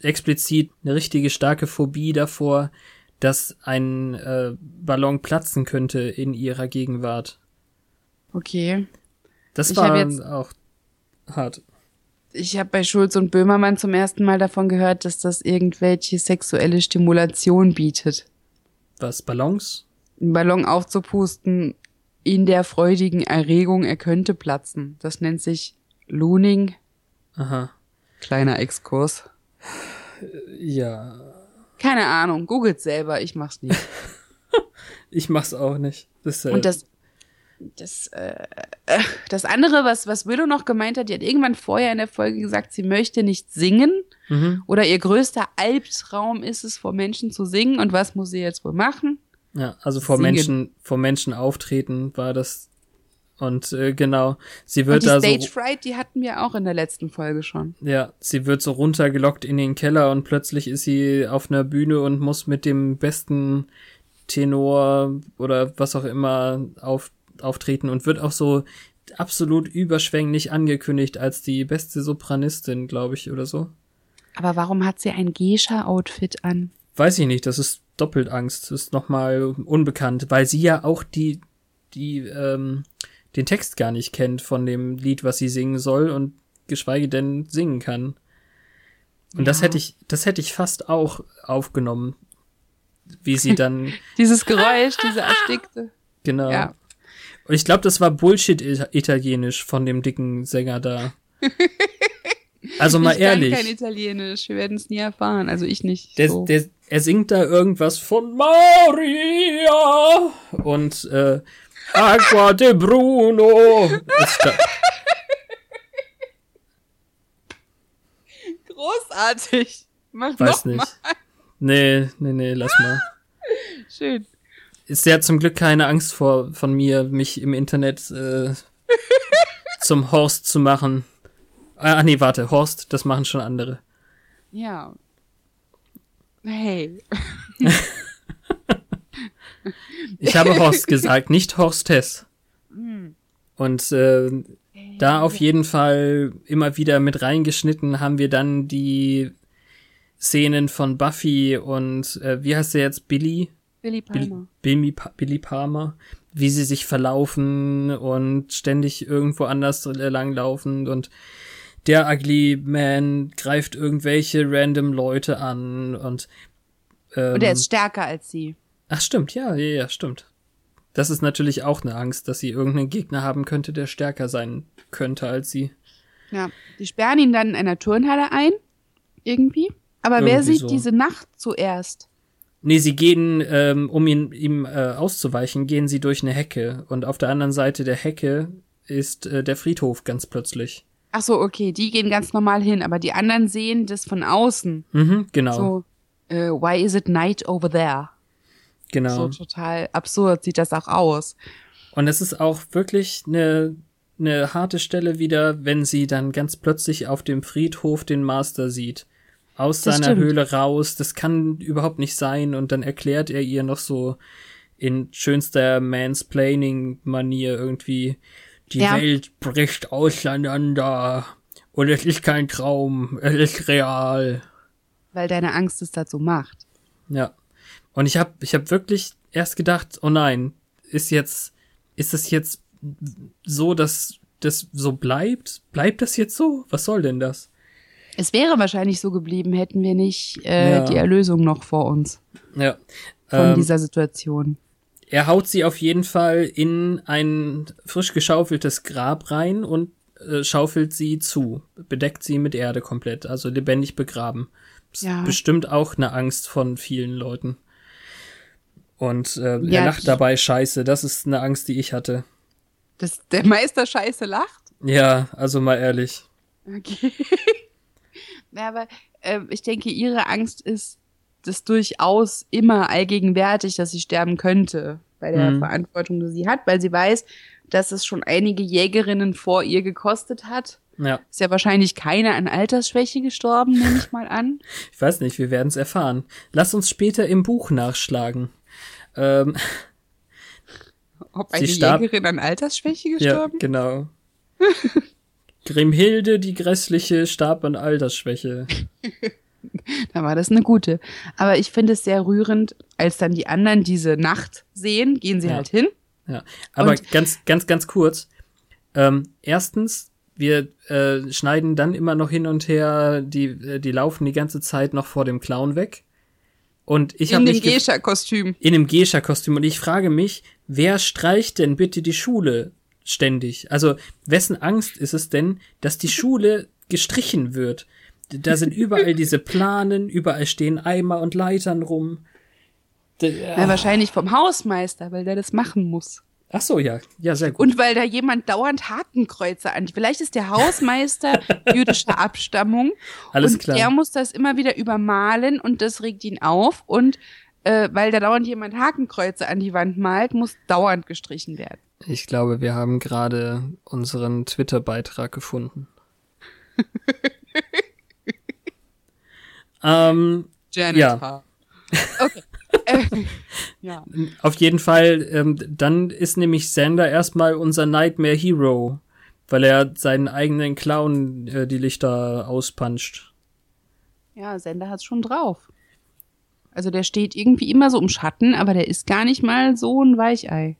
explizit eine richtige starke Phobie davor, dass ein äh, Ballon platzen könnte in ihrer Gegenwart. Okay. Das Ich war jetzt- auch hart. Ich habe bei Schulz und Böhmermann zum ersten Mal davon gehört, dass das irgendwelche sexuelle Stimulation bietet. Was Ballons? Einen Ballon aufzupusten in der freudigen Erregung, er könnte platzen. Das nennt sich Looning. Aha. Kleiner Exkurs. Ja, Keine Ahnung, googelt selber, ich mach's nicht. <laughs> ich mach's auch nicht. Das, äh, Und das, das, äh, das andere, was, was Willow noch gemeint hat, die hat irgendwann vorher in der Folge gesagt, sie möchte nicht singen mhm. oder ihr größter Albtraum ist es, vor Menschen zu singen. Und was muss sie jetzt wohl machen? Ja, also vor Singen. Menschen, vor Menschen auftreten war das. Und äh, genau, sie Und wird die da so. Stage Fright, die hatten wir auch in der letzten Folge schon. Ja, sie wird so runtergelockt in den Keller und plötzlich ist sie auf einer Bühne und muss mit dem besten Tenor oder was auch immer auf, auftreten und wird auch so absolut überschwänglich angekündigt als die beste Sopranistin, glaube ich, oder so. Aber warum hat sie ein Geisha-Outfit an? Weiß ich nicht, das ist doppelt Angst, das ist nochmal unbekannt, weil sie ja auch die, die, ähm, den Text gar nicht kennt von dem Lied, was sie singen soll und geschweige denn singen kann. Und das Ja. hätte ich, das hätte ich fast auch aufgenommen, wie sie <laughs> dann, Dieses Geräusch, diese erstickte. genau. Ja. Und ich glaube, das war Bullshit-Italienisch von dem dicken Sänger da. <laughs> Also mal ich ehrlich. kann kein Italienisch, wir werden es nie erfahren. Also ich nicht. Der, so. der, er singt da irgendwas von Maria und äh, Aqua de Bruno. Großartig. Mach weiß nicht. mal. Nee, nee, nee, lass mal. Schön. Ist ja zum Glück keine Angst vor von mir, mich im Internet äh, zum Horst zu machen. Ah, nee, warte, Horst, das machen schon andere. Ja. Hey. <laughs> Ich habe Horst gesagt, nicht Horstess. Und äh, da auf jeden Fall immer wieder mit reingeschnitten haben wir dann die Szenen von Buffy und äh, wie heißt der jetzt Billy? Billy Bill, Palmer. Billy, Pa- Billy Palmer, wie sie sich verlaufen und ständig irgendwo anders langlaufen und der Ugly Man greift irgendwelche random Leute an und ähm, Und er ist stärker als sie. Ach stimmt, ja, ja, ja, stimmt. Das ist natürlich auch eine Angst, dass sie irgendeinen Gegner haben könnte, der stärker sein könnte als sie. Ja. Die sperren ihn dann in einer Turnhalle ein. Irgendwie. Aber wer Irgendwie sieht so. diese Nacht zuerst? Nee, sie gehen, ähm, um ihn, ihm äh, auszuweichen, gehen sie durch eine Hecke. Und auf der anderen Seite der Hecke ist äh, der Friedhof ganz plötzlich. Ach so, okay, die gehen ganz normal hin, aber die anderen sehen das von außen. Mhm, genau, So, äh, why is it night over there? Genau. So total absurd sieht das auch aus. Und es ist auch wirklich eine, eine harte Stelle wieder, wenn sie dann ganz plötzlich auf dem Friedhof den Master sieht. aus Das seiner stimmt. Höhle raus. Das kann überhaupt nicht sein. Und dann erklärt er ihr noch so in schönster Mansplaining-Manier irgendwie, die Ja. Welt bricht auseinander. Und es ist kein Traum, es ist real. Weil deine Angst es dazu macht. Ja. Und ich habe ich hab wirklich erst gedacht, oh nein, ist jetzt, ist es jetzt so, dass das so bleibt? Bleibt das jetzt so? Was soll denn das? Es wäre wahrscheinlich so geblieben, hätten wir nicht äh, Ja. die Erlösung noch vor uns Ja. von Ähm, dieser Situation. er haut sie auf jeden Fall in ein frisch geschaufeltes Grab rein und äh, schaufelt sie zu, bedeckt sie mit Erde komplett, also lebendig begraben. Ja. Bestimmt auch eine Angst von vielen Leuten. Und äh, Ja, er lacht dabei scheiße. Das ist eine Angst, die ich hatte. Dass der Meister scheiße lacht? Ja, also mal ehrlich. Okay. <laughs> ja, aber äh, ich denke, ihre Angst ist das durchaus immer allgegenwärtig, dass sie sterben könnte bei der Mhm. Verantwortung, die sie hat, weil sie weiß, dass es schon einige Jägerinnen vor ihr gekostet hat. Ja, Ist ja wahrscheinlich keine an Altersschwäche gestorben, nehme ich mal an. <laughs> ich weiß nicht, wir werden es erfahren. Lass uns später im Buch nachschlagen. Ähm, <laughs> Ob eine Jägerin an Altersschwäche ja, gestorben? genau. <laughs> Grimhilde, die Grässliche, starb an Altersschwäche. <laughs> Dann war das eine gute. Aber ich finde es sehr rührend, als dann die anderen diese Nacht sehen, gehen sie Ja. halt hin. Ja, aber Und- ganz, ganz, ganz kurz. Ähm, erstens, wir äh, schneiden dann immer noch hin und her, die, äh, die laufen die ganze Zeit noch vor dem Clown weg. Und ich in dem Geisha-Kostüm. in einem Gescha-Kostüm und ich frage mich, wer streicht denn bitte die Schule ständig? Also wessen Angst ist es denn, dass die Schule gestrichen wird? Da sind überall <laughs> diese Planen, überall stehen Eimer und Leitern rum. Ja, wahrscheinlich vom Hausmeister, weil der das machen muss. Ach so, ja, ja, sehr gut. Und weil da jemand dauernd Hakenkreuze an. Vielleicht ist der Hausmeister <laughs> jüdischer Abstammung. Alles und klar. der muss das immer wieder übermalen und das regt ihn auf. Und äh, weil da dauernd jemand Hakenkreuze an die Wand malt, muss dauernd gestrichen werden. Ich glaube, wir haben gerade unseren Twitter-Beitrag gefunden. <laughs> ähm, Janitor. Okay. <laughs> ja. auf jeden Fall, ähm, dann ist nämlich Sander erstmal unser Nightmare Hero, weil er seinen eigenen Clown äh, die Lichter auspanscht. ja, Sender hat's schon drauf. Also der steht irgendwie immer so im Schatten, aber der ist gar nicht mal so ein Weichei.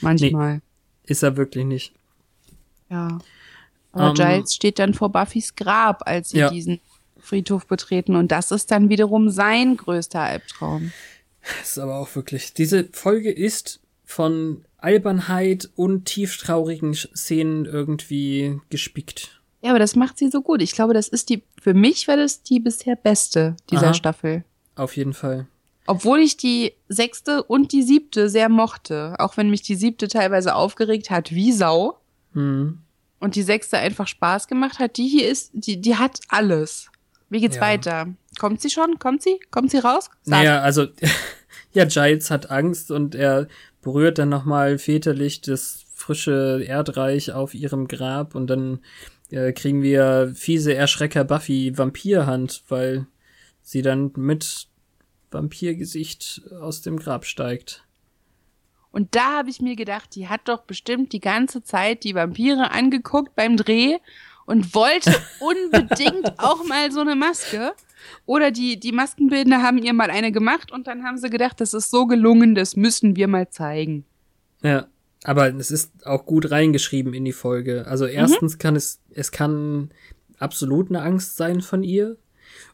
Manchmal. Ist er wirklich nicht. Ja. Aber Ähm, Giles steht dann vor Buffys Grab, als sie Ja. diesen Friedhof betreten. Und das ist dann wiederum sein größter Albtraum. Das <laughs> ist aber auch wirklich. Diese Folge ist von Albernheit und tieftraurigen Szenen irgendwie gespickt. Ja, aber das macht sie so gut. Ich glaube, das ist die, für mich war das die bisher beste dieser Aha. Staffel. Auf jeden Fall. Obwohl ich die sechste und die siebte sehr mochte. Auch wenn mich die siebte teilweise aufgeregt hat, wie Sau. Hm. Und die sechste einfach Spaß gemacht hat. Die hier ist, die, die hat alles. Wie geht's Ja. weiter? Kommt sie schon? Kommt sie? Kommt sie raus? Sag. Naja, also, <laughs> ja, Giles hat Angst und er berührt dann nochmal väterlich das frische Erdreich auf ihrem Grab und dann äh, kriegen wir fiese Erschrecker Buffy Vampirhand, weil sie dann mit Vampirgesicht aus dem Grab steigt. Und da habe ich mir gedacht, die hat doch bestimmt die ganze Zeit die Vampire angeguckt beim Dreh und wollte <laughs> unbedingt auch mal so eine Maske. Oder die, die Maskenbildner haben ihr mal eine gemacht und dann haben sie gedacht, das ist so gelungen, das müssen wir mal zeigen. Ja, aber es ist auch gut reingeschrieben in die Folge. Also erstens kann es, es kann absolut eine Angst sein von ihr.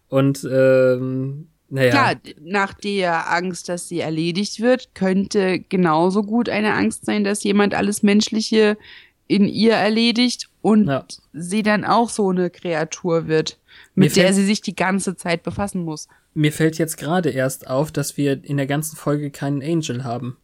Und ähm, naja. Klar, nach der Angst, dass sie erledigt wird, könnte genauso gut eine Angst sein, dass jemand alles Menschliche in ihr erledigt und Ja. sie dann auch so eine Kreatur wird, mit der sie sich die ganze Zeit befassen muss. Mir fällt jetzt gerade erst auf, dass wir in der ganzen Folge keinen Angel haben.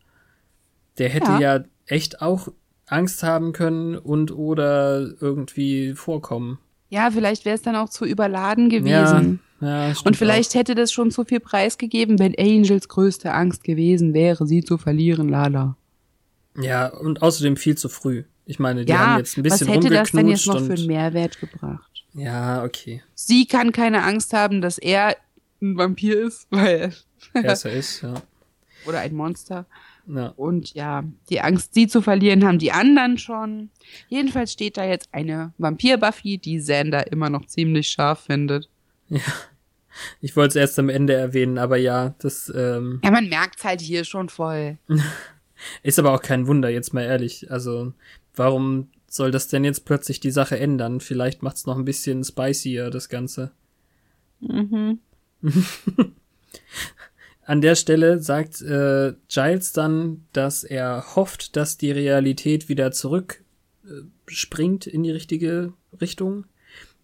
Der hätte ja, Ja. echt auch Angst haben können und oder irgendwie vorkommen. Ja, vielleicht wäre es dann auch zu überladen gewesen. Ja, ja Und vielleicht hätte das schon zu viel Preis gegeben, wenn Angels größte Angst gewesen wäre, sie zu verlieren, Lala. Auch. Ja, und außerdem viel zu früh. Ich meine, die ja, haben jetzt ein bisschen was hätte das denn jetzt noch für einen Mehrwert gebracht? Ja, okay. Sie kann keine Angst haben, dass er ein Vampir ist, <laughs> weil Er ist, er ist, ja. oder ein Monster. ja. Und ja, die Angst, sie zu verlieren, haben die anderen schon. Jedenfalls steht da jetzt eine Vampir-Buffy, die Xander immer noch ziemlich scharf findet. <laughs> Ich wollte es erst am Ende erwähnen, aber ja, das ähm, Ja, man merkt's halt hier schon voll. <laughs> ist aber auch kein Wunder, jetzt mal ehrlich. Also, warum soll das denn jetzt plötzlich die Sache ändern? Vielleicht macht's noch ein bisschen spicier, das Ganze. Mhm. <laughs> An der Stelle sagt äh, Giles dann, dass er hofft, dass die Realität wieder zurück äh, in die richtige Richtung,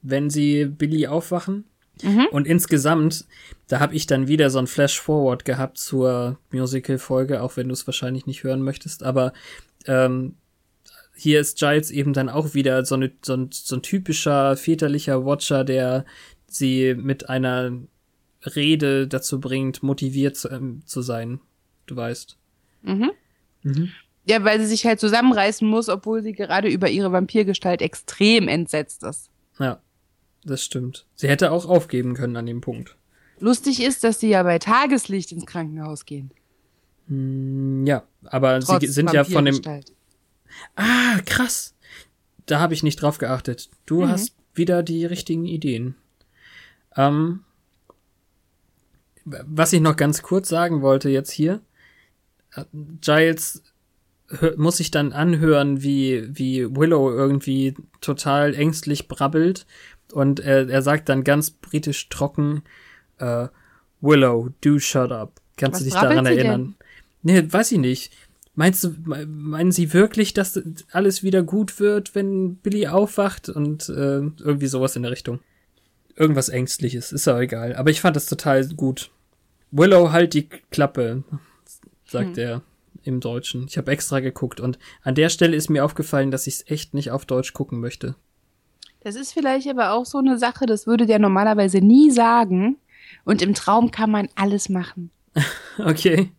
wenn sie Billy aufwachen. Und insgesamt, da habe ich dann wieder so ein Flash-Forward gehabt zur Musical-Folge, auch wenn du es wahrscheinlich nicht hören möchtest, aber ähm, hier ist Giles eben dann auch wieder so, eine, so, ein, so ein typischer väterlicher Watcher, der sie mit einer Rede dazu bringt, motiviert zu, ähm, zu sein. Du weißt. Ja, weil sie sich halt zusammenreißen muss, obwohl sie gerade über ihre Vampirgestalt extrem entsetzt ist. Ja, das stimmt. Sie hätte auch aufgeben können an dem Punkt. Lustig ist, dass sie ja bei Tageslicht ins Krankenhaus gehen. Hm, Ja, aber Trotz sie sind ja von dem. Ah, krass. Da habe ich nicht drauf geachtet. Du Mhm. hast wieder die richtigen Ideen. Ähm, was ich noch ganz kurz sagen wollte jetzt hier. äh, Giles muss sich dann anhören, wie, wie Willow irgendwie total ängstlich brabbelt. Und er, er sagt dann ganz britisch trocken, äh, Willow, do shut up. Kannst Was du dich daran sie denn? erinnern? Nee, weiß ich nicht. Meinst du, me- meinen Sie wirklich, dass alles wieder gut wird, wenn Billy aufwacht und äh, irgendwie sowas in der Richtung? Irgendwas Ängstliches, ist ja egal. Aber ich fand das total gut. Willow, halt die Klappe, sagt er im Deutschen. Ich habe extra geguckt und an der Stelle ist mir aufgefallen, dass ich es echt nicht auf Deutsch gucken möchte. Das ist vielleicht aber auch so eine Sache, das würde der normalerweise nie sagen. Und im Traum kann man alles machen. <laughs> Okay.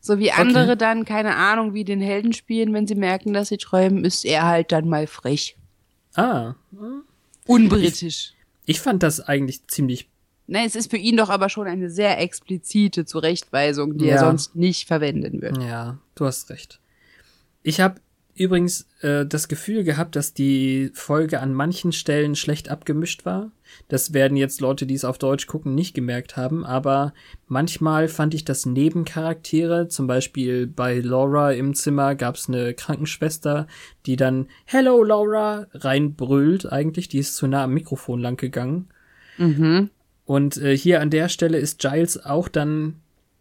So wie andere dann, keine Ahnung, wie den Helden spielen, wenn sie merken, dass sie träumen, ist er halt dann mal frech. Ah, Unbritisch. ich fand das eigentlich ziemlich. Nein, es ist für ihn doch aber schon eine sehr explizite Zurechtweisung, die er Ja. sonst nicht verwenden würde. Ja, du hast recht. Ich habe übrigens äh, das Gefühl gehabt, dass die Folge an manchen Stellen schlecht abgemischt war. Das werden jetzt Leute, die es auf Deutsch gucken, nicht gemerkt haben, aber manchmal fand ich das Nebencharaktere, zum Beispiel bei Laura im Zimmer gab es eine Krankenschwester, die dann Hello Laura reinbrüllt eigentlich, die ist zu nah am Mikrofon lang gegangen. Und äh, hier an der Stelle ist Giles auch dann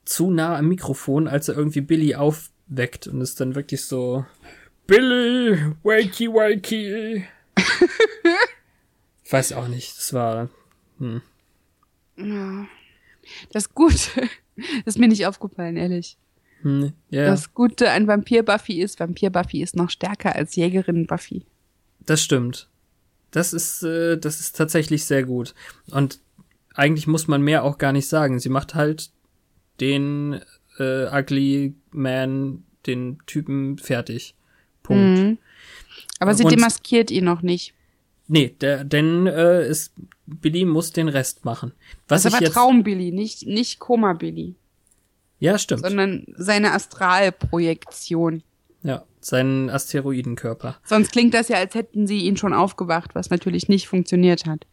zu nah am Mikrofon, als er irgendwie Billy aufweckt und ist dann wirklich so Billy, wakey wakey. ich <laughs> weiß auch nicht, das war Das Gute <laughs> ist mir nicht aufgefallen, ehrlich. hm, ja, Das Gute an Vampir Buffy ist, Vampir Buffy ist noch stärker als Jägerin Buffy. das stimmt. Das ist äh, das ist tatsächlich sehr gut und eigentlich muss man mehr auch gar nicht sagen. Sie macht halt den äh, ugly man, den Typen fertig. Punkt. Mhm. Aber sie Und- demaskiert ihn noch nicht. Nee, der, denn äh, ist, Billy muss den Rest machen. Was Das ist aber jetzt, Traum-Billy, nicht, nicht Koma-Billy, ja, stimmt. sondern seine Astralprojektion. Ja, seinen Asteroidenkörper. Sonst klingt das ja, als hätten sie ihn schon aufgewacht, was natürlich nicht funktioniert hat.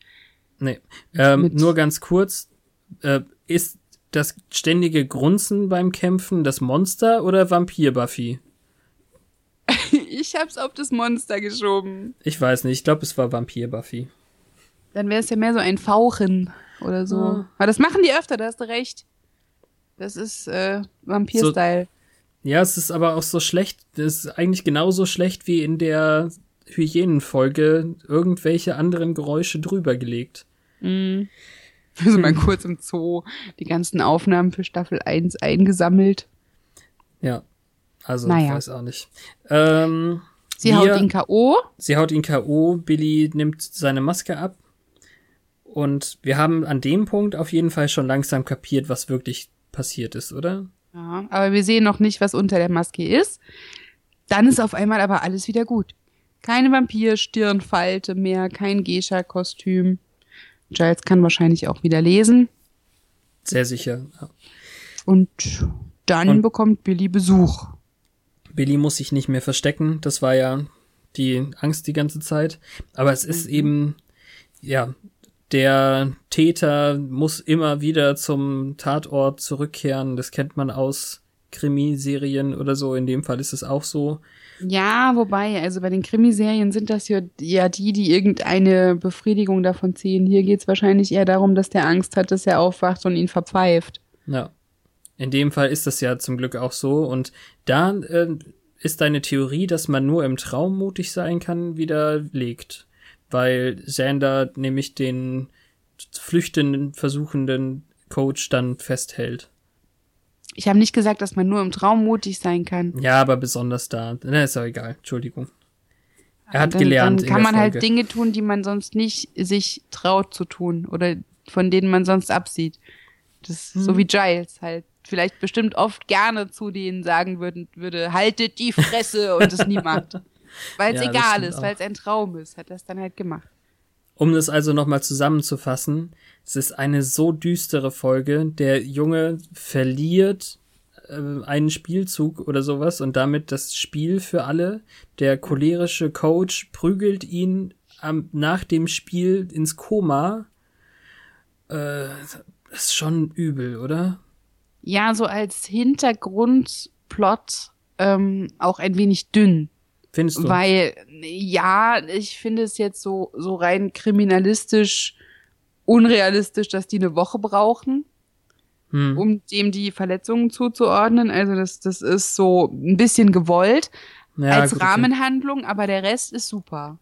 Nee, ähm, nur ganz kurz. Äh, ist das ständige Grunzen beim Kämpfen das Monster oder Vampir Buffy? Ich hab's auf das Monster geschoben. Ich weiß nicht, ich glaube, es war Vampir Buffy. Dann wäre es ja mehr so ein Fauchen oder so. Ja. Aber das machen die öfter, da hast du recht. Das ist äh, Vampir-Style. Ja, es ist aber auch so schlecht. Das ist eigentlich genauso schlecht wie in der Hyänenfolge irgendwelche anderen Geräusche drüber gelegt. <laughs> Also mal kurz im Zoo die ganzen Aufnahmen für Staffel 1 eingesammelt. Ja, also Naja. ich weiß auch nicht. Ähm, Sie wir- haut ihn K.O. Sie haut ihn K.O., Billy nimmt seine Maske ab. Und wir haben an dem Punkt auf jeden Fall schon langsam kapiert, was wirklich passiert ist, oder? Ja, aber wir sehen noch nicht, was unter der Maske ist. Dann ist auf einmal aber alles wieder gut. Keine Vampir-Stirnfalte mehr, kein Geisha-Kostüm. Giles kann wahrscheinlich auch wieder lesen. Sehr sicher. Ja. Und dann Und- bekommt Billy Besuch. Billy muss sich nicht mehr verstecken. Das war ja die Angst die ganze Zeit. Aber es ist eben, ja, der Täter muss immer wieder zum Tatort zurückkehren. Das kennt man aus Krimiserien oder so. In dem Fall ist es auch so. Ja, wobei, also bei den Krimiserien sind das ja, ja die, die irgendeine Befriedigung davon ziehen. Hier geht's wahrscheinlich eher darum, dass der Angst hat, dass er aufwacht und ihn verpfeift. Ja. In dem Fall ist das ja zum Glück auch so. Und da äh, ist deine Theorie, dass man nur im Traum mutig sein kann, widerlegt. Weil Xander nämlich den flüchtenden, versuchenden Coach dann festhält. Ich habe nicht gesagt, dass man nur im Traum mutig sein kann. Ja, aber besonders da. Na, ist auch egal. Entschuldigung. Er hat dann, gelernt. Dann kann man halt Folge. Dinge tun, die man sonst nicht sich traut zu tun oder von denen man sonst absieht. Das ist Hm. so wie Giles halt vielleicht bestimmt oft gerne zu denen sagen würden, würde, haltet die Fresse und es nie macht. <laughs> Weil es Ja, das egal ist, weil es ein Traum ist, hat er es dann halt gemacht. Um das also nochmal zusammenzufassen, es ist eine so düstere Folge. Der Junge verliert äh, einen Spielzug oder sowas und damit das Spiel für alle. Der cholerische Coach prügelt ihn am, nach dem Spiel ins Koma. Äh, das ist schon übel, oder? Ja, so als Hintergrundplot ähm, auch ein wenig dünn. Findest du? Weil, ja, ich finde es jetzt so, so rein kriminalistisch unrealistisch, dass die eine Woche brauchen, hm. um dem die Verletzungen zuzuordnen. Also das, das ist so ein bisschen gewollt ja, als gut, okay. Rahmenhandlung, aber der Rest ist super.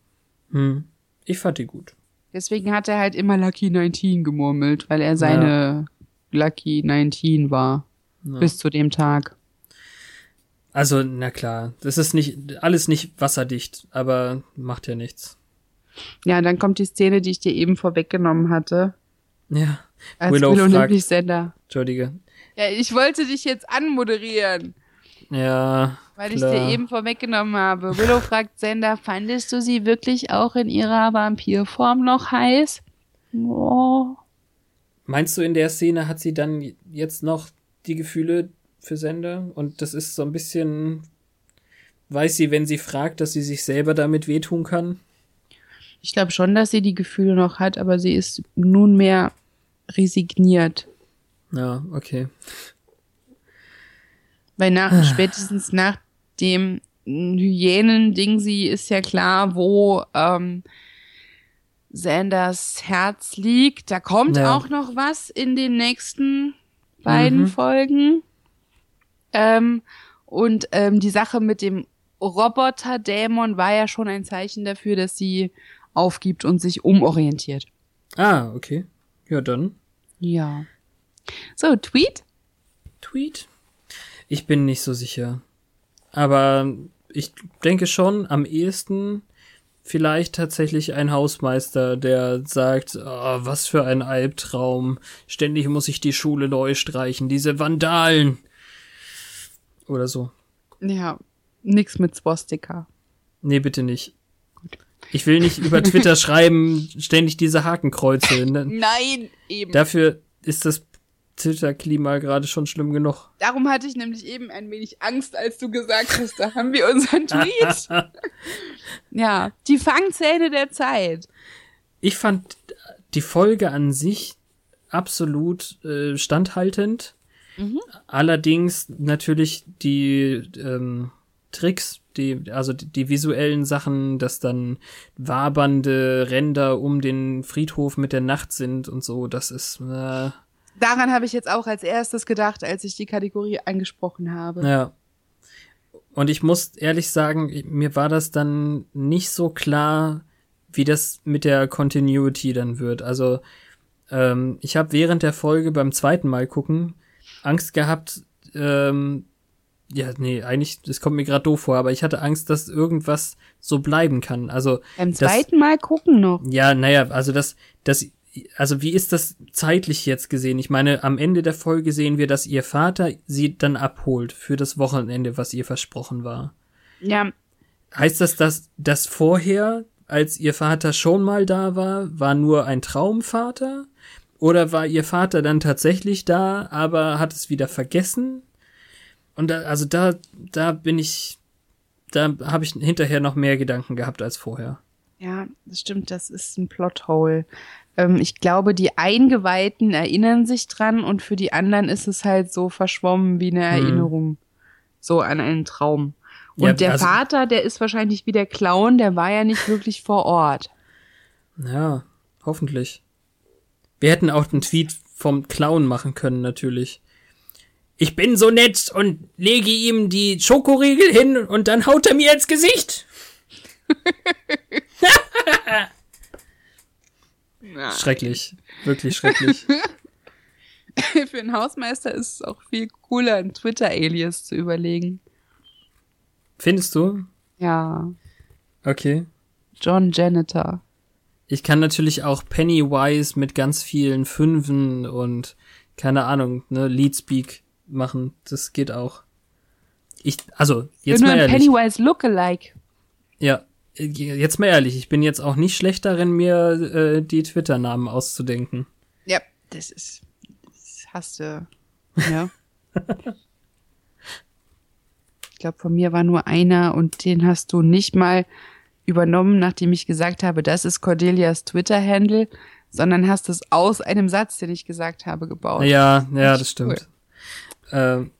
Hm. Ich fand die gut. Deswegen hat er halt immer Lucky 19 gemurmelt, weil er seine Lucky 19 war. Ja. Bis zu dem Tag. Also, na klar, das ist nicht alles nicht wasserdicht, aber macht ja nichts. Ja, dann kommt die Szene, die ich dir eben vorweggenommen hatte. Ja. Als Willow Willow, fragt- nämlich Sender. Entschuldige. Ja, ich wollte dich jetzt anmoderieren, Ja. weil ich dir eben vorweggenommen habe. Willow fragt Sender, fandest du sie wirklich auch in ihrer Vampirform noch heiß? Oh. Meinst du, in der Szene hat sie dann jetzt noch die Gefühle für Sender? Und das ist so ein bisschen. Weiß sie, wenn sie fragt, dass sie sich selber damit wehtun kann? Ich glaube schon, dass sie die Gefühle noch hat, aber sie ist nunmehr resigniert. Ja, okay. Weil nach, spätestens nach dem Hyänen-Ding, sie ist ja klar, wo ähm, Sanders Herz liegt. Da kommt Ja. auch noch was in den nächsten beiden Mhm. Folgen. Ähm, und ähm, die Sache mit dem Roboter-Dämon war ja schon ein Zeichen dafür, dass sie aufgibt und sich umorientiert. Ah, okay. Ja, dann. Ja. So, Tweet? Tweet? Ich bin nicht so sicher. Aber ich denke schon, am ehesten vielleicht tatsächlich ein Hausmeister, der sagt, oh, was für ein Albtraum. Ständig muss ich die Schule neu streichen, diese Vandalen. Oder so. Ja, nix mit Swastika. Nee, bitte nicht. Ich will nicht über <laughs> Twitter schreiben, ständig diese Hakenkreuze. Ne? Nein, eben. Dafür ist das Twitter-Klima gerade schon schlimm genug. Darum hatte ich nämlich eben ein wenig Angst, als du gesagt hast, da haben wir unseren Tweet. <laughs> ja, die Fangzähne der Zeit. Ich fand die Folge an sich absolut äh, standhaltend. Allerdings natürlich die ähm, Tricks, die, also die, die visuellen Sachen, dass dann wabernde Ränder um den Friedhof mit der Nacht sind und so, das ist, äh, Daran habe ich jetzt auch als erstes gedacht, als ich die Kategorie angesprochen habe. ja. Und ich muss ehrlich sagen, mir war das dann nicht so klar, wie das mit der Continuity dann wird. Also ähm, ich habe während der Folge beim zweiten Mal gucken Angst gehabt, ähm, ja, nee, eigentlich, das kommt mir gerade doof vor, aber ich hatte Angst, dass irgendwas so bleiben kann. Also, Beim das- zweiten Mal gucken noch. ja, naja, also das, das, also wie ist das zeitlich jetzt gesehen? Ich meine, am Ende der Folge sehen wir, dass ihr Vater sie dann abholt für das Wochenende, was ihr versprochen war. Ja, heißt das, dass das vorher, als ihr Vater schon mal da war, war nur ein Traumvater? Oder war ihr Vater dann tatsächlich da, aber hat es wieder vergessen? Und da, also da, da bin ich, da habe ich hinterher noch mehr Gedanken gehabt als vorher. Ja, das stimmt, das ist ein Plothole. Ähm, ich glaube, die Eingeweihten erinnern sich dran und für die anderen ist es halt so verschwommen wie eine Hm. Erinnerung. So an einen Traum. Und Ja, der also- Vater, der ist wahrscheinlich wie der Clown, der war ja nicht wirklich vor Ort. Ja, hoffentlich. Wir hätten auch einen Tweet vom Clown machen können, natürlich. Ich bin so nett und lege ihm die Schokoriegel hin und dann haut er mir ins Gesicht. <laughs> <laughs> Schrecklich. Wirklich schrecklich. <laughs> Für einen Hausmeister ist es auch viel cooler, einen Twitter-Alias zu überlegen. Findest du? Ja, Okay. John Janitor. Ich kann natürlich auch Pennywise mit ganz vielen Fünfen und keine Ahnung, ne, Leadspeak machen. Das geht auch. Ich, also, jetzt Nur mal ehrlich. Pennywise Lookalike. Ja, jetzt mal ehrlich, ich bin jetzt auch nicht schlecht darin, mir äh, die Twitter-Namen auszudenken. Ja, das ist, das hast du, ja. <laughs> ich glaube, von mir war nur einer und den hast du nicht mal übernommen, nachdem ich gesagt habe, das ist Cordelias Twitter-Handle, sondern hast es aus einem Satz, den ich gesagt habe, gebaut. Ja, ja, das Cool. stimmt. Ähm,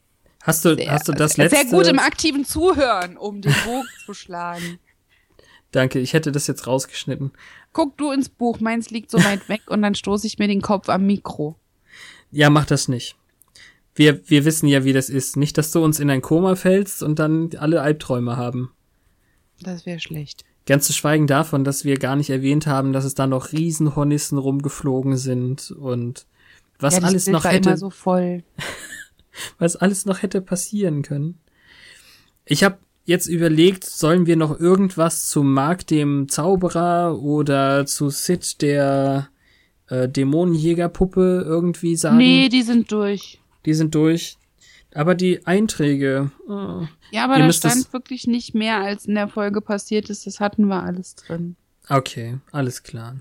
hast du, Sehr, hast du das letzte? sehr gut im aktiven Zuhören, um den Bogen zu schlagen. Danke, ich hätte das jetzt rausgeschnitten. Guck du ins Buch, meins liegt so weit weg und dann stoße ich mir den Kopf am Mikro. Ja, mach das nicht. Wir, wir wissen ja, wie das ist. Nicht, dass du uns in ein Koma fällst und dann alle Albträume haben. Das wäre schlecht. Ganz zu schweigen davon, dass wir gar nicht erwähnt haben, dass es da noch Riesenhornissen rumgeflogen sind und was ja, alles Bild noch hätte, immer so voll. <laughs> was alles noch hätte passieren können. Ich habe jetzt überlegt, sollen wir noch irgendwas zu Mark dem Zauberer oder zu Sid der äh, Dämonenjägerpuppe irgendwie sagen? Nee, die sind durch. Die sind durch. Aber die Einträge. oh. Ja, aber Ihr da stand wirklich nicht mehr, als in der Folge passiert ist. Das hatten wir alles drin. Okay, alles klar.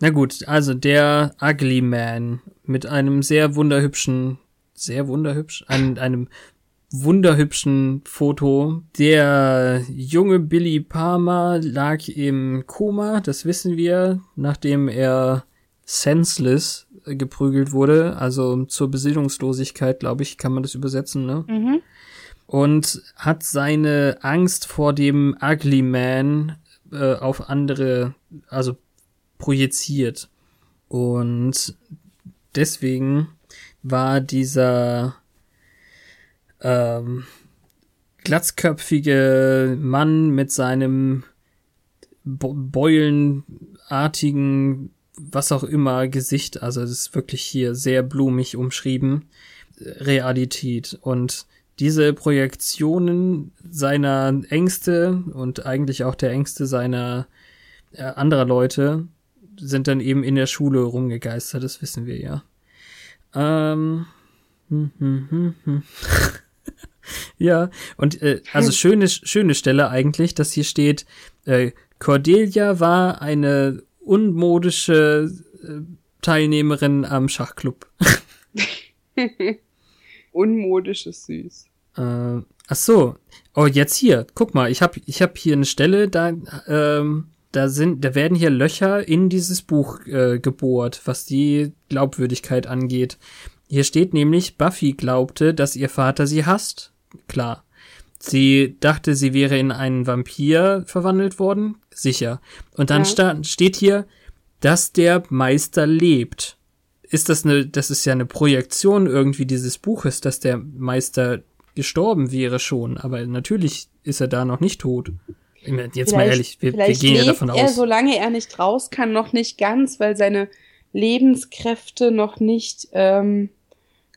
Na gut, also der Ugly Man mit einem sehr wunderhübschen, sehr wunderhübsch, einem, einem wunderhübschen Foto. Der junge Billy Palmer lag im Koma, das wissen wir, nachdem er senseless geprügelt wurde, also zur Besinnungslosigkeit, glaube ich, kann man das übersetzen, ne? Mhm. und hat seine Angst vor dem Ugly Man äh, auf andere, also projiziert. Und deswegen war dieser ähm, glatzköpfige Mann mit seinem beulenartigen, was auch immer, Gesicht, also es ist wirklich hier sehr blumig umschrieben, Realität. Und diese Projektionen seiner Ängste und eigentlich auch der Ängste seiner äh, anderer Leute sind dann eben in der Schule rumgegeistert, das wissen wir ja. Ähm, hm, hm, hm, hm. <laughs> <laughs> ja, und äh, also <laughs> schöne, schöne Stelle eigentlich, dass hier steht, äh, Cordelia war eine unmodische äh, Teilnehmerin am Schachclub. <laughs> Unmodisch ist süß. Äh, ach so. Oh, jetzt hier. Guck mal, ich habe ich hab hier eine Stelle, da ähm, da sind da werden hier Löcher in dieses Buch äh, gebohrt, was die Glaubwürdigkeit angeht. Hier steht nämlich Buffy glaubte, dass ihr Vater sie hasst. Klar. Sie dachte, sie wäre in einen Vampir verwandelt worden. Sicher. Und dann Ja. steht hier, dass der Meister lebt. Ist das eine, das ist ja eine Projektion irgendwie dieses Buches, dass der Meister gestorben wäre schon, aber natürlich ist er da noch nicht tot. Jetzt mal ehrlich, wir, wir vielleicht gehen ja davon er, aus. solange er nicht raus kann, noch nicht ganz, weil seine Lebenskräfte noch nicht ähm,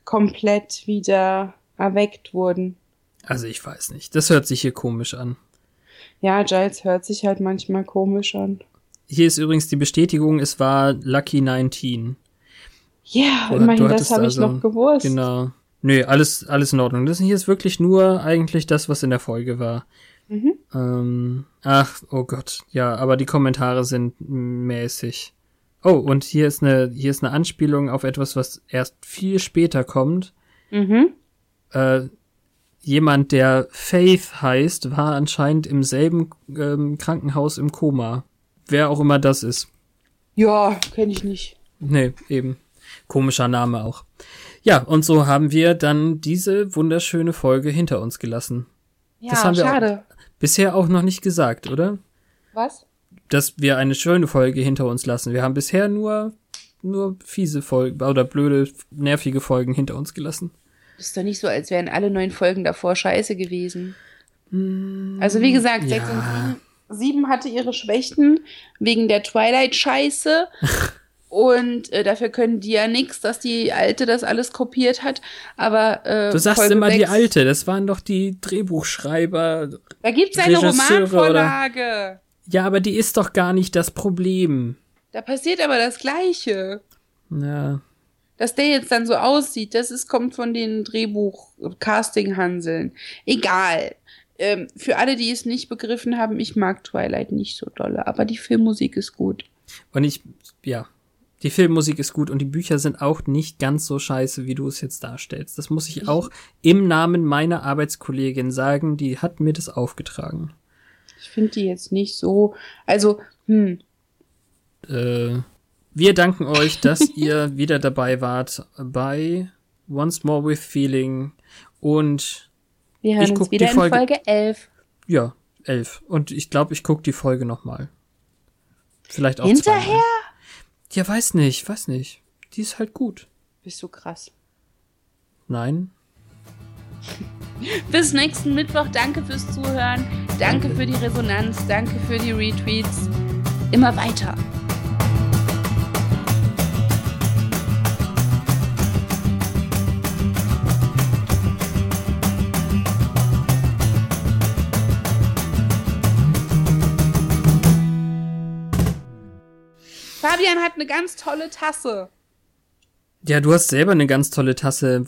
komplett wieder erweckt wurden. Also ich weiß nicht. Das hört sich hier komisch an. Ja, Giles hört sich halt manchmal komisch an. Hier ist übrigens die Bestätigung, es war Lucky 19. Ja, Du- immerhin, das habe ich also- noch gewusst. Genau. Nö, alles, alles in Ordnung. Das hier ist wirklich nur eigentlich das, was in der Folge war. Ähm, ach, oh Gott, ja, aber die Kommentare sind mäßig. Oh, und hier ist eine, hier ist eine Anspielung auf etwas, was erst viel später kommt. Mhm. Äh, jemand, der Faith heißt, war anscheinend im selben ähm, Krankenhaus im Koma. Wer auch immer das ist. Ja, kenne ich nicht. Nee, eben. Komischer Name auch. Ja, und so haben wir dann diese wunderschöne Folge hinter uns gelassen. Ja, Das haben wir auch- schade. Bisher auch noch nicht gesagt, oder? Was? Dass wir eine schöne Folge hinter uns lassen. Wir haben bisher nur, nur fiese Folgen oder blöde, nervige Folgen hinter uns gelassen. Ist doch nicht so, als wären alle neun Folgen davor scheiße gewesen. Also wie gesagt, sechs und ja. sieben, sieben hatte ihre Schwächen wegen der Twilight-Scheiße. <laughs> Und äh, dafür können die ja nix, dass die Alte das alles kopiert hat. Aber äh, Du sagst Folge immer die sechs- alte, das waren doch die Drehbuchschreiber. Da gibt's eine Regisseure Romanvorlage. Ja, aber die ist doch gar nicht das Problem. Da passiert aber das Gleiche. Ja. Dass der jetzt dann so aussieht, das ist, kommt von den Drehbuch-Casting-Hanseln. Egal. Ähm, für alle, die es nicht begriffen haben, ich mag Twilight nicht so dolle, aber die Filmmusik ist gut. Und ich, ja. Die Filmmusik ist gut und die Bücher sind auch nicht ganz so scheiße, wie du es jetzt darstellst. Das muss ich auch im Namen meiner Arbeitskollegin sagen, die hat mir das aufgetragen. Ich finde die jetzt nicht so. Also, hm, Äh, wir danken euch, dass ihr wieder dabei wart bei Once More with Feeling und wir Ich hören guck uns wieder die in Folge- Folge 11. ja, elf. Und ich glaube, ich gucke die Folge nochmal. Vielleicht auch Hinterher? zweimal. Ja, weiß nicht, weiß nicht. Die ist halt gut. Bist du krass. Nein. <laughs> Bis nächsten Mittwoch. Danke fürs Zuhören. Danke für die Resonanz. Danke für die Retweets. Immer weiter. Fabian hat eine ganz tolle Tasse. Ja, du hast selber eine ganz tolle Tasse.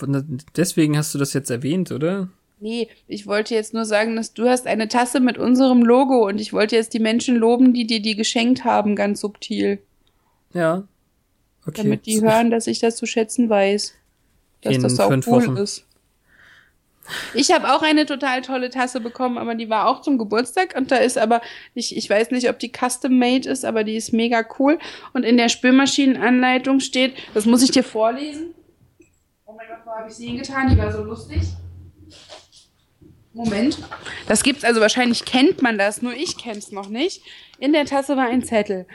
Deswegen hast du das jetzt erwähnt, oder? Nee, ich wollte jetzt nur sagen, dass du hast eine Tasse mit unserem Logo und ich wollte jetzt die Menschen loben, die dir die geschenkt haben, ganz subtil. Ja. Okay. Damit die hören, dass ich das zu schätzen weiß. Dass In das auch cool Wochen. ist. Ich habe auch eine total tolle Tasse bekommen, aber die war auch zum Geburtstag und da ist aber, ich, ich weiß nicht, ob die custom made ist, aber die ist mega cool. Und in der Spülmaschinenanleitung steht, das muss ich dir vorlesen. Oh mein Gott, wo habe ich sie hingetan? Die war so lustig. Moment. Das gibt's also wahrscheinlich kennt man das, nur ich kenn's noch nicht. In der Tasse war ein Zettel.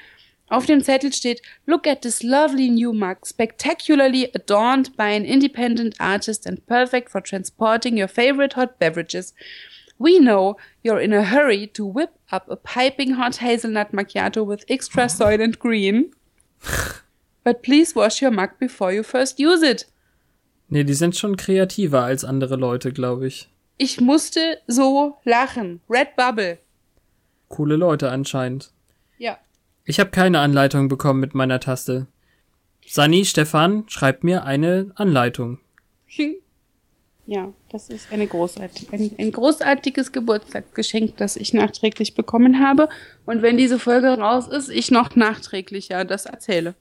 Auf dem Zettel steht Look at this lovely new mug, spectacularly adorned by an independent artist and perfect for transporting your favorite hot beverages. We know you're in a hurry to whip up a piping hot hazelnut macchiato with extra soylent green. But please wash your mug before you first use it. Nee, die sind schon kreativer als andere Leute, glaube ich. Ich musste so lachen. Red Bubble. Coole Leute anscheinend. Ja. Ich habe keine Anleitung bekommen mit meiner Taste. Sani, Stefan, schreibt mir eine Anleitung. Ja, das ist eine großartig, ein, ein großartiges Geburtstagsgeschenk, das ich nachträglich bekommen habe. Und wenn diese Folge raus ist, ich noch nachträglich ja das erzähle.